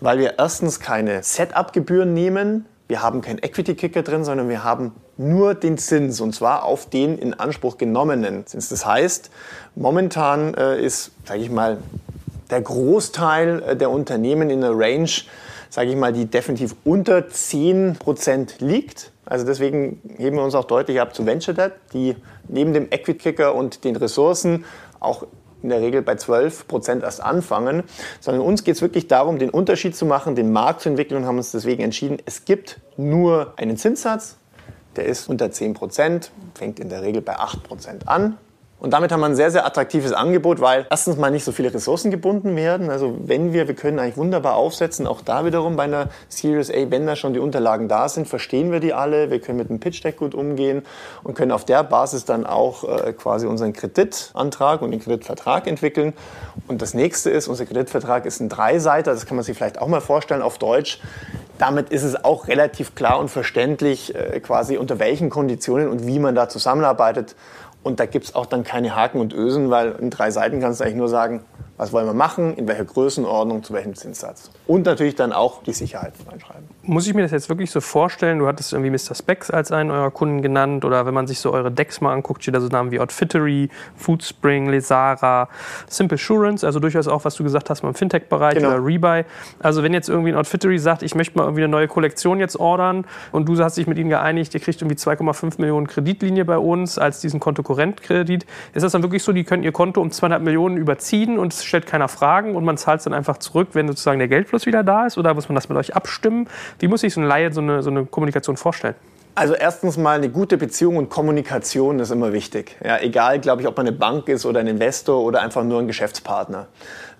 Weil wir erstens keine Setup-Gebühren nehmen, wir haben keinen Equity-Kicker drin, sondern wir haben nur den Zins und zwar auf den in Anspruch genommenen Zins. Das heißt, momentan äh, ist, sage ich mal, der Großteil äh, der Unternehmen in der Range sage ich mal, die definitiv unter 10% liegt. Also deswegen heben wir uns auch deutlich ab zu Venture Debt, die neben dem Equity Kicker und den Ressourcen auch in der Regel bei 12% erst anfangen, sondern uns geht es wirklich darum, den Unterschied zu machen, den Markt zu entwickeln und haben uns deswegen entschieden, es gibt nur einen Zinssatz, der ist unter 10% fängt in der Regel bei 8% an. Und damit haben wir ein sehr, sehr attraktives Angebot, weil erstens mal nicht so viele Ressourcen gebunden werden. Also wenn wir, wir können eigentlich wunderbar aufsetzen, auch da wiederum bei einer Series A, wenn da schon die Unterlagen da sind, verstehen wir die alle, wir können mit dem Pitch Deck gut umgehen und können auf der Basis dann auch äh, quasi unseren Kreditantrag und den Kreditvertrag entwickeln. Und das nächste ist, unser Kreditvertrag ist ein Dreiseiter, das kann man sich vielleicht auch mal vorstellen auf Deutsch. Damit ist es auch relativ klar und verständlich, äh, quasi unter welchen Konditionen und wie man da zusammenarbeitet. Und da gibt es auch dann keine Haken und Ösen, weil in drei Seiten kannst du eigentlich nur sagen, was wollen wir machen, in welcher Größenordnung, zu welchem Zinssatz. Und natürlich dann auch die Sicherheiten reinschreiben. Muss ich mir das jetzt wirklich so vorstellen? Du hattest irgendwie Mr. Specs als einen eurer Kunden genannt oder wenn man sich so eure Decks mal anguckt, steht da so Namen wie Outfittery, Foodspring, Lesara, Simple Assurance, also durchaus auch, was du gesagt hast, mal im Fintech-Bereich genau. oder Rebuy. Also wenn jetzt irgendwie ein Outfittery sagt, ich möchte mal irgendwie eine neue Kollektion jetzt ordern und du hast dich mit ihnen geeinigt, ihr kriegt irgendwie 2,5 Millionen Kreditlinie bei uns als diesen Kontokorrentkredit, ist das dann wirklich so, die können ihr Konto um 200 Millionen überziehen und stellt keiner Fragen und man zahlt es dann einfach zurück, wenn sozusagen der Geldfluss wieder da ist? Oder muss man das mit euch abstimmen? Wie muss sich so ein Laie so eine, so eine Kommunikation vorstellen? Also erstens mal eine gute Beziehung und Kommunikation ist immer wichtig. Ja, egal, glaube ich, ob man eine Bank ist oder ein Investor oder einfach nur ein Geschäftspartner.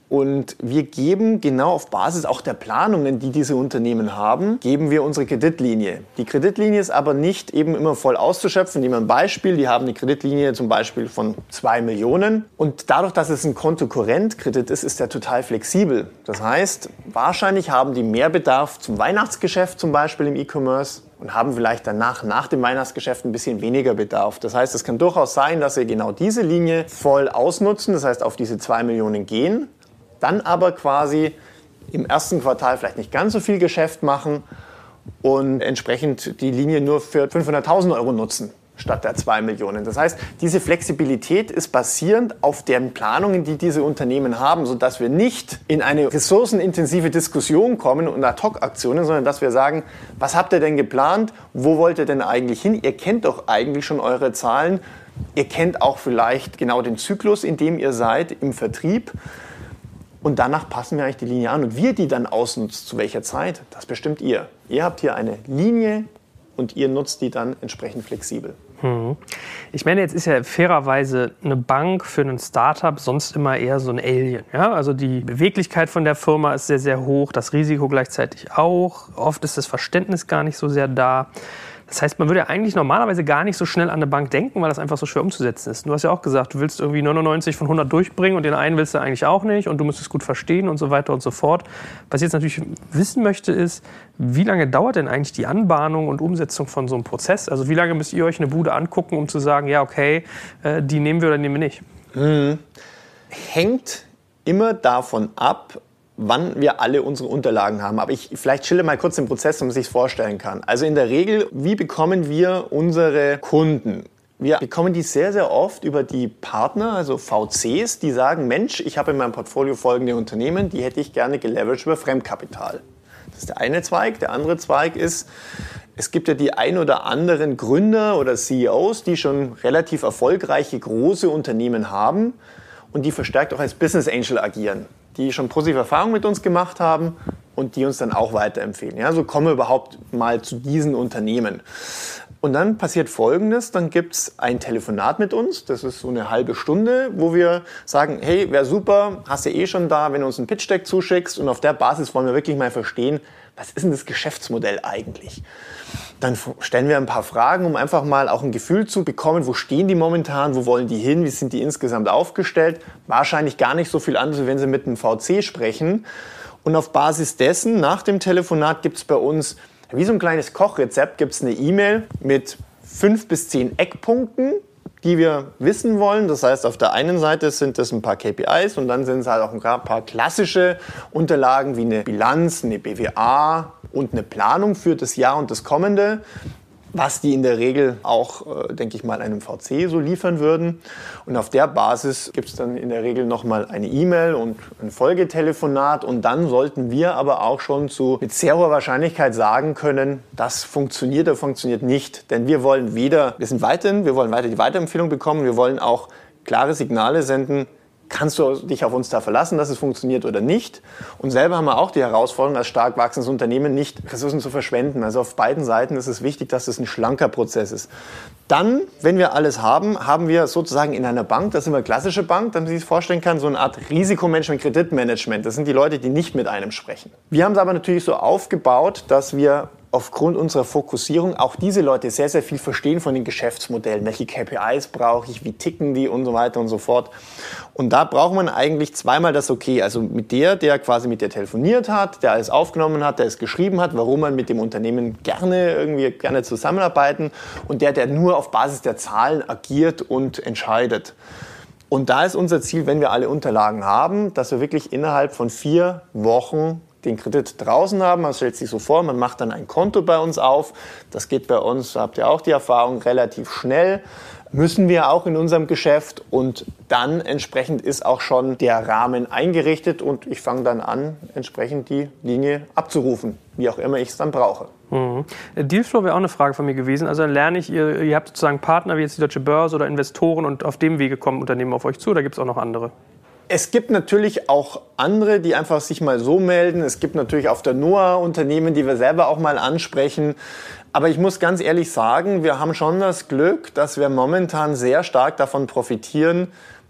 Und wir geben genau auf Basis auch der Planungen, die diese Unternehmen haben, geben wir unsere Kreditlinie. Die Kreditlinie ist aber nicht eben immer voll auszuschöpfen. Nehmen wir ein Beispiel. Die haben eine Kreditlinie zum Beispiel von 2 Millionen. Und dadurch, dass es ein Kontokorrentkredit ist, ist der total flexibel. Das heißt, wahrscheinlich haben die mehr Bedarf zum Weihnachtsgeschäft zum Beispiel im E-Commerce und haben vielleicht danach, nach dem Weihnachtsgeschäft, ein bisschen weniger Bedarf. Das heißt, es kann durchaus sein, dass sie genau diese Linie voll ausnutzen, das heißt auf diese 2 Millionen gehen dann aber quasi im ersten Quartal vielleicht nicht ganz so viel Geschäft machen und entsprechend die Linie nur für 500.000 Euro nutzen statt der 2 Millionen. Das heißt, diese Flexibilität ist basierend auf den Planungen, die diese Unternehmen haben, sodass wir nicht in eine ressourcenintensive Diskussion kommen und Ad-Hoc-Aktionen, sondern dass wir sagen, was habt ihr denn geplant? Wo wollt ihr denn eigentlich hin? Ihr kennt doch eigentlich schon eure Zahlen. Ihr kennt auch vielleicht genau den Zyklus, in dem ihr seid im Vertrieb. Und danach passen wir eigentlich die Linie an. Und wir die dann ausnutzt, zu welcher Zeit, das bestimmt ihr. Ihr habt hier eine Linie und ihr nutzt die dann entsprechend flexibel. Hm. Ich meine, jetzt ist ja fairerweise eine Bank für ein Startup sonst immer eher so ein Alien. Ja? Also die Beweglichkeit von der Firma ist sehr, sehr hoch, das Risiko gleichzeitig auch. Oft ist das Verständnis gar nicht so sehr da. Das heißt, man würde ja eigentlich normalerweise gar nicht so schnell an eine Bank denken, weil das einfach so schwer umzusetzen ist. Du hast ja auch gesagt, du willst irgendwie 99 von 100 durchbringen und den einen willst du eigentlich auch nicht und du musst es gut verstehen und so weiter und so fort. Was ich jetzt natürlich wissen möchte, ist, wie lange dauert denn eigentlich die Anbahnung und Umsetzung von so einem Prozess? Also wie lange müsst ihr euch eine Bude angucken, um zu sagen, ja, okay, äh, die nehmen wir oder nehmen wir nicht? Mhm. Hängt immer davon ab, wann wir alle unsere Unterlagen haben. Aber ich vielleicht schilder mal kurz den Prozess, damit man sich vorstellen kann. Also in der Regel, wie bekommen wir unsere Kunden? Wir bekommen die sehr, sehr oft über die Partner, also VCs, die sagen, Mensch, ich habe in meinem Portfolio folgende Unternehmen, die hätte ich gerne geleveraged über Fremdkapital. Das ist der eine Zweig. Der andere Zweig ist, es gibt ja die ein oder anderen Gründer oder CEOs, die schon relativ erfolgreiche große Unternehmen haben und die verstärkt auch als Business Angel agieren die schon positive Erfahrungen mit uns gemacht haben und die uns dann auch weiterempfehlen. Ja, so kommen wir überhaupt mal zu diesen Unternehmen. Und dann passiert Folgendes, dann gibt es ein Telefonat mit uns, das ist so eine halbe Stunde, wo wir sagen, hey, wäre super, hast du eh schon da, wenn du uns ein Pitch-Deck zuschickst und auf der Basis wollen wir wirklich mal verstehen, was ist denn das Geschäftsmodell eigentlich? Dann stellen wir ein paar Fragen, um einfach mal auch ein Gefühl zu bekommen, wo stehen die momentan, wo wollen die hin, wie sind die insgesamt aufgestellt. Wahrscheinlich gar nicht so viel anders, wenn Sie mit einem VC sprechen. Und auf Basis dessen, nach dem Telefonat, gibt es bei uns wie so ein kleines Kochrezept, gibt es eine E-Mail mit fünf bis zehn Eckpunkten, die wir wissen wollen. Das heißt, auf der einen Seite sind das ein paar KPIs und dann sind es halt auch ein paar klassische Unterlagen wie eine Bilanz, eine BWA und eine Planung für das Jahr und das kommende was die in der Regel auch, äh, denke ich mal, einem VC so liefern würden. Und auf der Basis gibt es dann in der Regel nochmal eine E-Mail und ein Folgetelefonat. Und dann sollten wir aber auch schon zu, mit sehr hoher Wahrscheinlichkeit sagen können, das funktioniert oder funktioniert nicht. Denn wir wollen weder, wir sind weiterhin, wir wollen weiter die Weiterempfehlung bekommen, wir wollen auch klare Signale senden, kannst du dich auf uns da verlassen, dass es funktioniert oder nicht. Und selber haben wir auch die Herausforderung, als stark wachsendes Unternehmen nicht Ressourcen zu verschwenden. Also auf beiden Seiten ist es wichtig, dass es ein schlanker Prozess ist. Dann, wenn wir alles haben, haben wir sozusagen in einer Bank, das ist immer klassische Bank, damit man sich vorstellen kann, so eine Art Risikomanagement, Kreditmanagement. Das sind die Leute, die nicht mit einem sprechen. Wir haben es aber natürlich so aufgebaut, dass wir aufgrund unserer Fokussierung auch diese Leute sehr, sehr viel verstehen von den Geschäftsmodellen. Welche KPIs brauche ich, wie ticken die und so weiter und so fort. Und da braucht man eigentlich zweimal das Okay. Also mit der, der quasi mit der telefoniert hat, der alles aufgenommen hat, der es geschrieben hat, warum man mit dem Unternehmen gerne irgendwie gerne zusammenarbeiten und der, der nur auf Basis der Zahlen agiert und entscheidet. Und da ist unser Ziel, wenn wir alle Unterlagen haben, dass wir wirklich innerhalb von vier Wochen den Kredit draußen haben. Man stellt sich so vor, man macht dann ein Konto bei uns auf. Das geht bei uns, habt ihr auch die Erfahrung, relativ schnell. Müssen wir auch in unserem Geschäft und dann entsprechend ist auch schon der Rahmen eingerichtet und ich fange dann an, entsprechend die Linie abzurufen, wie auch immer ich es dann brauche. Mhm. Dealflow wäre auch eine Frage von mir gewesen. Also dann lerne ich, ihr, ihr habt sozusagen Partner wie jetzt die Deutsche Börse oder Investoren und auf dem Wege kommen Unternehmen auf euch zu oder gibt es auch noch andere? Es gibt natürlich auch andere, die einfach sich mal so melden. Es gibt natürlich auf der NOAA Unternehmen, die wir selber auch mal ansprechen. Aber ich muss ganz ehrlich sagen, wir haben schon das Glück, dass wir momentan sehr stark davon profitieren,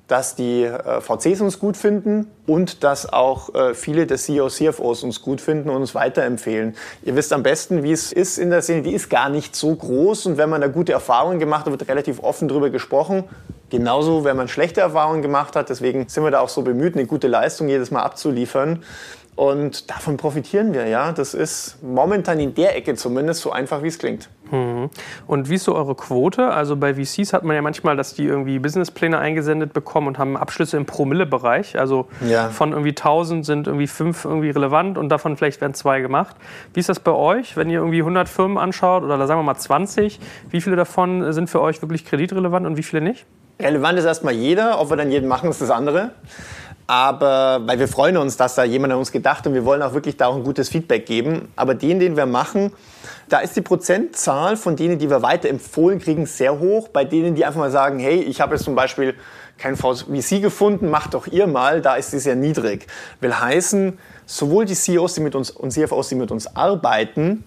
dass die äh, VCs uns gut finden und dass auch äh, viele der CEOs, CFOs uns gut finden und uns weiterempfehlen. Ihr wisst am besten, wie es ist in der Szene. Die ist gar nicht so groß und wenn man da gute Erfahrungen gemacht hat, wird relativ offen darüber gesprochen. Genauso, wenn man schlechte Erfahrungen gemacht hat. Deswegen sind wir da auch so bemüht, eine gute Leistung jedes Mal abzuliefern. Und davon profitieren wir, ja. Das ist momentan in der Ecke zumindest so einfach, wie es klingt. Mhm. Und wie ist so eure Quote? Also bei VCs hat man ja manchmal, dass die irgendwie Businesspläne eingesendet bekommen und haben Abschlüsse im Promille-Bereich. Also ja. von irgendwie 1000 sind irgendwie fünf irgendwie relevant und davon vielleicht werden zwei gemacht. Wie ist das bei euch, wenn ihr irgendwie 100 Firmen anschaut oder sagen wir mal 20? Wie viele davon sind für euch wirklich kreditrelevant und wie viele nicht? Relevant ist erstmal jeder. Ob wir dann jeden machen, ist das andere. Aber weil wir freuen uns, dass da jemand an uns gedacht hat und wir wollen auch wirklich da auch ein gutes Feedback geben. Aber den, den wir machen, da ist die Prozentzahl von denen, die wir weiterempfohlen kriegen, sehr hoch. Bei denen, die einfach mal sagen, hey, ich habe jetzt zum Beispiel kein VC gefunden, macht doch ihr mal, da ist sie sehr niedrig. Will heißen, sowohl die CEOs die mit uns, und CFOs, die mit uns arbeiten,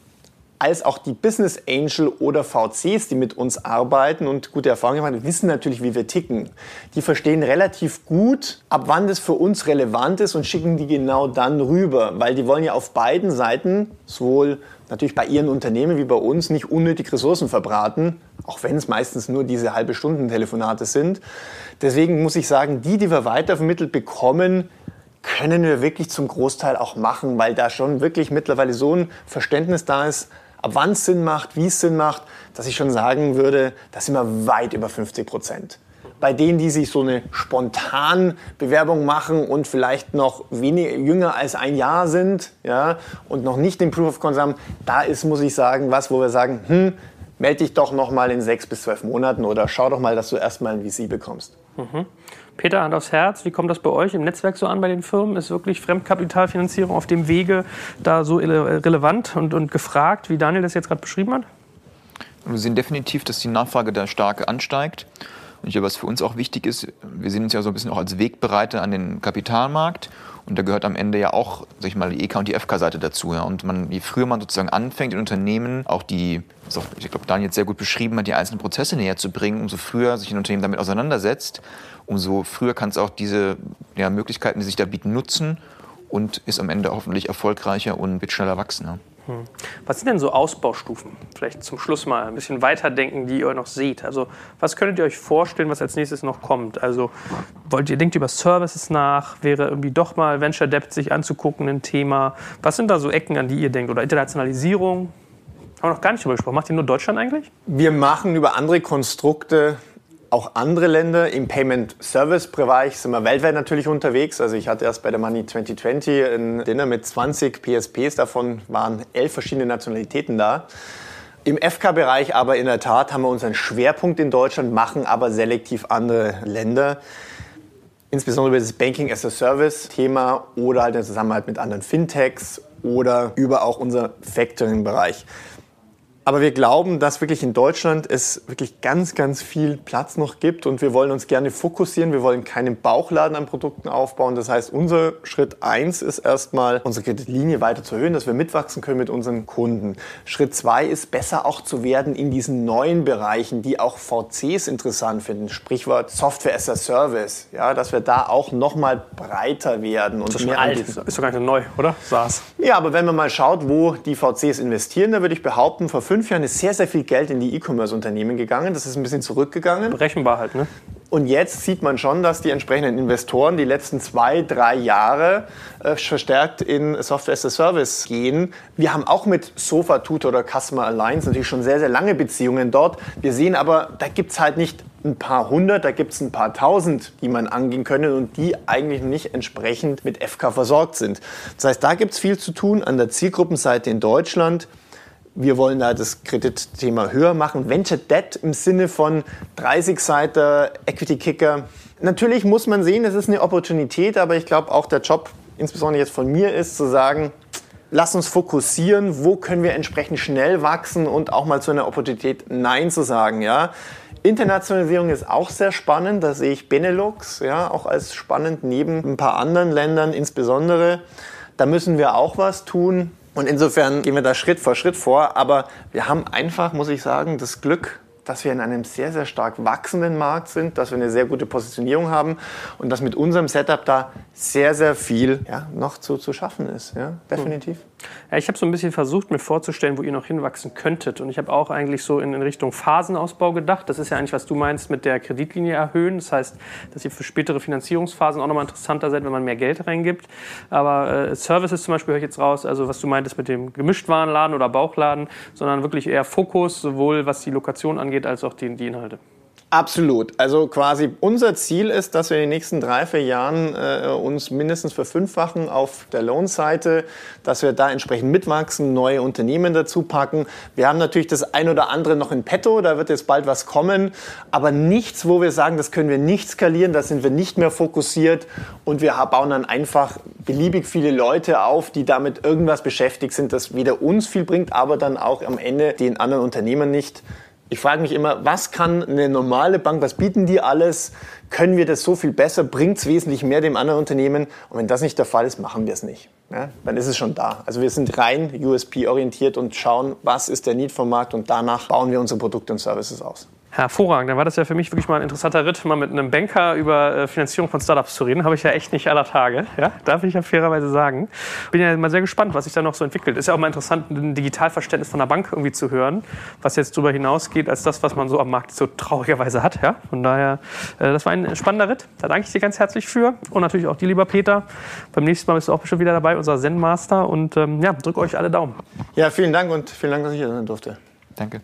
als auch die Business Angel oder VCs, die mit uns arbeiten und gute Erfahrungen haben, wissen natürlich, wie wir ticken. Die verstehen relativ gut, ab wann das für uns relevant ist und schicken die genau dann rüber, weil die wollen ja auf beiden Seiten, sowohl natürlich bei ihren Unternehmen wie bei uns, nicht unnötig Ressourcen verbraten, auch wenn es meistens nur diese halbe Stunden Telefonate sind. Deswegen muss ich sagen, die, die wir weitervermittelt bekommen, können wir wirklich zum Großteil auch machen, weil da schon wirklich mittlerweile so ein Verständnis da ist, ab wann es Sinn macht, wie es Sinn macht, dass ich schon sagen würde, da sind wir weit über 50 Prozent. Bei denen, die sich so eine spontan Bewerbung machen und vielleicht noch wenig, jünger als ein Jahr sind ja, und noch nicht den Proof of Concept haben, da ist, muss ich sagen, was, wo wir sagen, hm, melde dich doch noch mal in sechs bis zwölf Monaten oder schau doch mal, dass du erstmal ein VC bekommst. Mhm. Peter, Hand aufs Herz, wie kommt das bei euch im Netzwerk so an bei den Firmen? Ist wirklich Fremdkapitalfinanzierung auf dem Wege da so relevant und, und gefragt, wie Daniel das jetzt gerade beschrieben hat? Wir sehen definitiv, dass die Nachfrage da stark ansteigt. Und ich glaube, was für uns auch wichtig ist, wir sehen uns ja so ein bisschen auch als Wegbereiter an den Kapitalmarkt. Und da gehört am Ende ja auch, sag ich mal, die EK und die FK-Seite dazu. Ja. Und man, je früher man sozusagen anfängt, in Unternehmen auch die, auch, ich glaube, Daniel jetzt sehr gut beschrieben hat, die einzelnen Prozesse näher zu bringen, umso früher sich ein Unternehmen damit auseinandersetzt, umso früher kann es auch diese ja, Möglichkeiten, die sich da bieten, nutzen und ist am Ende hoffentlich erfolgreicher und wird schneller wachsen. Ja. Hm. Was sind denn so Ausbaustufen? Vielleicht zum Schluss mal ein bisschen weiterdenken, die ihr noch seht. Also was könntet ihr euch vorstellen, was als nächstes noch kommt? Also wollt ihr denkt über Services nach? Wäre irgendwie doch mal Venture Debt sich anzugucken ein Thema? Was sind da so Ecken, an die ihr denkt? Oder Internationalisierung? Haben wir noch gar nicht darüber gesprochen. Macht ihr nur Deutschland eigentlich? Wir machen über andere Konstrukte auch andere Länder. Im Payment Service Bereich sind wir weltweit natürlich unterwegs. Also ich hatte erst bei der Money 2020 ein Dinner mit 20 PSPs, davon waren elf verschiedene Nationalitäten da. Im FK-Bereich aber in der Tat haben wir unseren Schwerpunkt in Deutschland, machen aber selektiv andere Länder. Insbesondere über das Banking as a Service-Thema oder halt den Zusammenhalt mit anderen Fintechs oder über auch unser Factoring-Bereich. Aber wir glauben, dass wirklich in Deutschland es wirklich ganz, ganz viel Platz noch gibt und wir wollen uns gerne fokussieren. Wir wollen keinen Bauchladen an Produkten aufbauen. Das heißt, unser Schritt eins ist erstmal, unsere Kreditlinie weiter zu erhöhen, dass wir mitwachsen können mit unseren Kunden. Schritt zwei ist, besser auch zu werden in diesen neuen Bereichen, die auch VCs interessant finden. Sprichwort Software as a Service. Ja, dass wir da auch nochmal breiter werden. Und das ist mehr alt. Ist doch gar nicht neu, oder? SaaS. Ja, aber wenn man mal schaut, wo die VCs investieren, da würde ich behaupten, vor fünf fünf Jahren ist sehr, sehr viel Geld in die E-Commerce-Unternehmen gegangen. Das ist ein bisschen zurückgegangen. Berechenbar halt, ne? Und jetzt sieht man schon, dass die entsprechenden Investoren die letzten zwei, drei Jahre äh, verstärkt in Software as a Service gehen. Wir haben auch mit Sofa Tutor oder Customer Alliance natürlich schon sehr, sehr lange Beziehungen dort. Wir sehen aber, da gibt es halt nicht ein paar hundert, da gibt es ein paar tausend, die man angehen können und die eigentlich nicht entsprechend mit FK versorgt sind. Das heißt, da gibt es viel zu tun an der Zielgruppenseite in Deutschland wir wollen da das Kreditthema höher machen. Venture Debt im Sinne von 30 Seiter Equity Kicker. Natürlich muss man sehen, es ist eine Opportunität, aber ich glaube auch der Job, insbesondere jetzt von mir, ist zu sagen, lass uns fokussieren, wo können wir entsprechend schnell wachsen und auch mal zu einer Opportunität Nein zu sagen. Ja? Internationalisierung ist auch sehr spannend, da sehe ich Benelux ja, auch als spannend neben ein paar anderen Ländern insbesondere. Da müssen wir auch was tun. Und insofern gehen wir da Schritt vor Schritt vor. Aber wir haben einfach, muss ich sagen, das Glück, dass wir in einem sehr, sehr stark wachsenden Markt sind, dass wir eine sehr gute Positionierung haben und dass mit unserem Setup da sehr, sehr viel ja, noch zu, zu schaffen ist. Ja, definitiv. Ja, ich habe so ein bisschen versucht, mir vorzustellen, wo ihr noch hinwachsen könntet. Und ich habe auch eigentlich so in, in, Richtung Phasenausbau gedacht. Das ist ja eigentlich, was du meinst mit der Kreditlinie erhöhen. Das heißt, dass ihr für spätere Finanzierungsphasen auch nochmal interessanter seid, wenn man mehr Geld reingibt. Aber äh, Services zum Beispiel höre ich jetzt raus, also was du meintest mit dem Gemischtwarenladen oder Bauchladen, sondern wirklich eher Fokus, sowohl was die Lokation angeht, als auch die, die Inhalte. Absolut. Also quasi unser Ziel ist, dass wir in den nächsten drei, vier Jahren äh, uns mindestens verfünffachen auf der Lohnseite, dass wir da entsprechend mitwachsen, neue Unternehmen dazu packen. Wir haben natürlich das ein oder andere noch in petto, da wird jetzt bald was kommen, aber nichts, wo wir sagen, das können wir nicht skalieren, da sind wir nicht mehr fokussiert und wir bauen dann einfach beliebig viele Leute auf, die damit irgendwas beschäftigt sind, das weder uns viel bringt, aber dann auch am Ende den anderen Unternehmen nicht Ich frage mich immer, was kann eine normale Bank, was bieten die alles? Können wir das so viel besser? Bringt es wesentlich mehr dem anderen Unternehmen? Und wenn das nicht der Fall ist, machen wir es nicht. Ja, dann ist es schon da. Also wir sind rein USP-orientiert und schauen, was ist der Need vom Markt und danach bauen wir unsere Produkte und Services aus. Hervorragend. Dann war das ja für mich wirklich mal ein interessanter Ritt, mal mit einem Banker über äh, Finanzierung von Startups zu reden. Habe ich ja echt nicht aller Tage. Ja? Darf ich ja fairerweise sagen. Bin ja mal sehr gespannt, was sich da noch so entwickelt. Ist ja auch mal interessant, ein Digitalverständnis von der Bank irgendwie zu hören, was jetzt darüber hinausgeht, als das, was man so am Markt so traurigerweise hat. Ja? Von daher, äh, das war ein spannender Ritt. Da danke ich dir ganz herzlich für. Und natürlich auch dir, lieber Peter. Beim nächsten Mal bist du auch bestimmt wieder dabei, unser Zen-Master. Und ähm, ja, drück euch alle Daumen. Ja, vielen Dank und vielen Dank, dass ich hier sein durfte. Danke.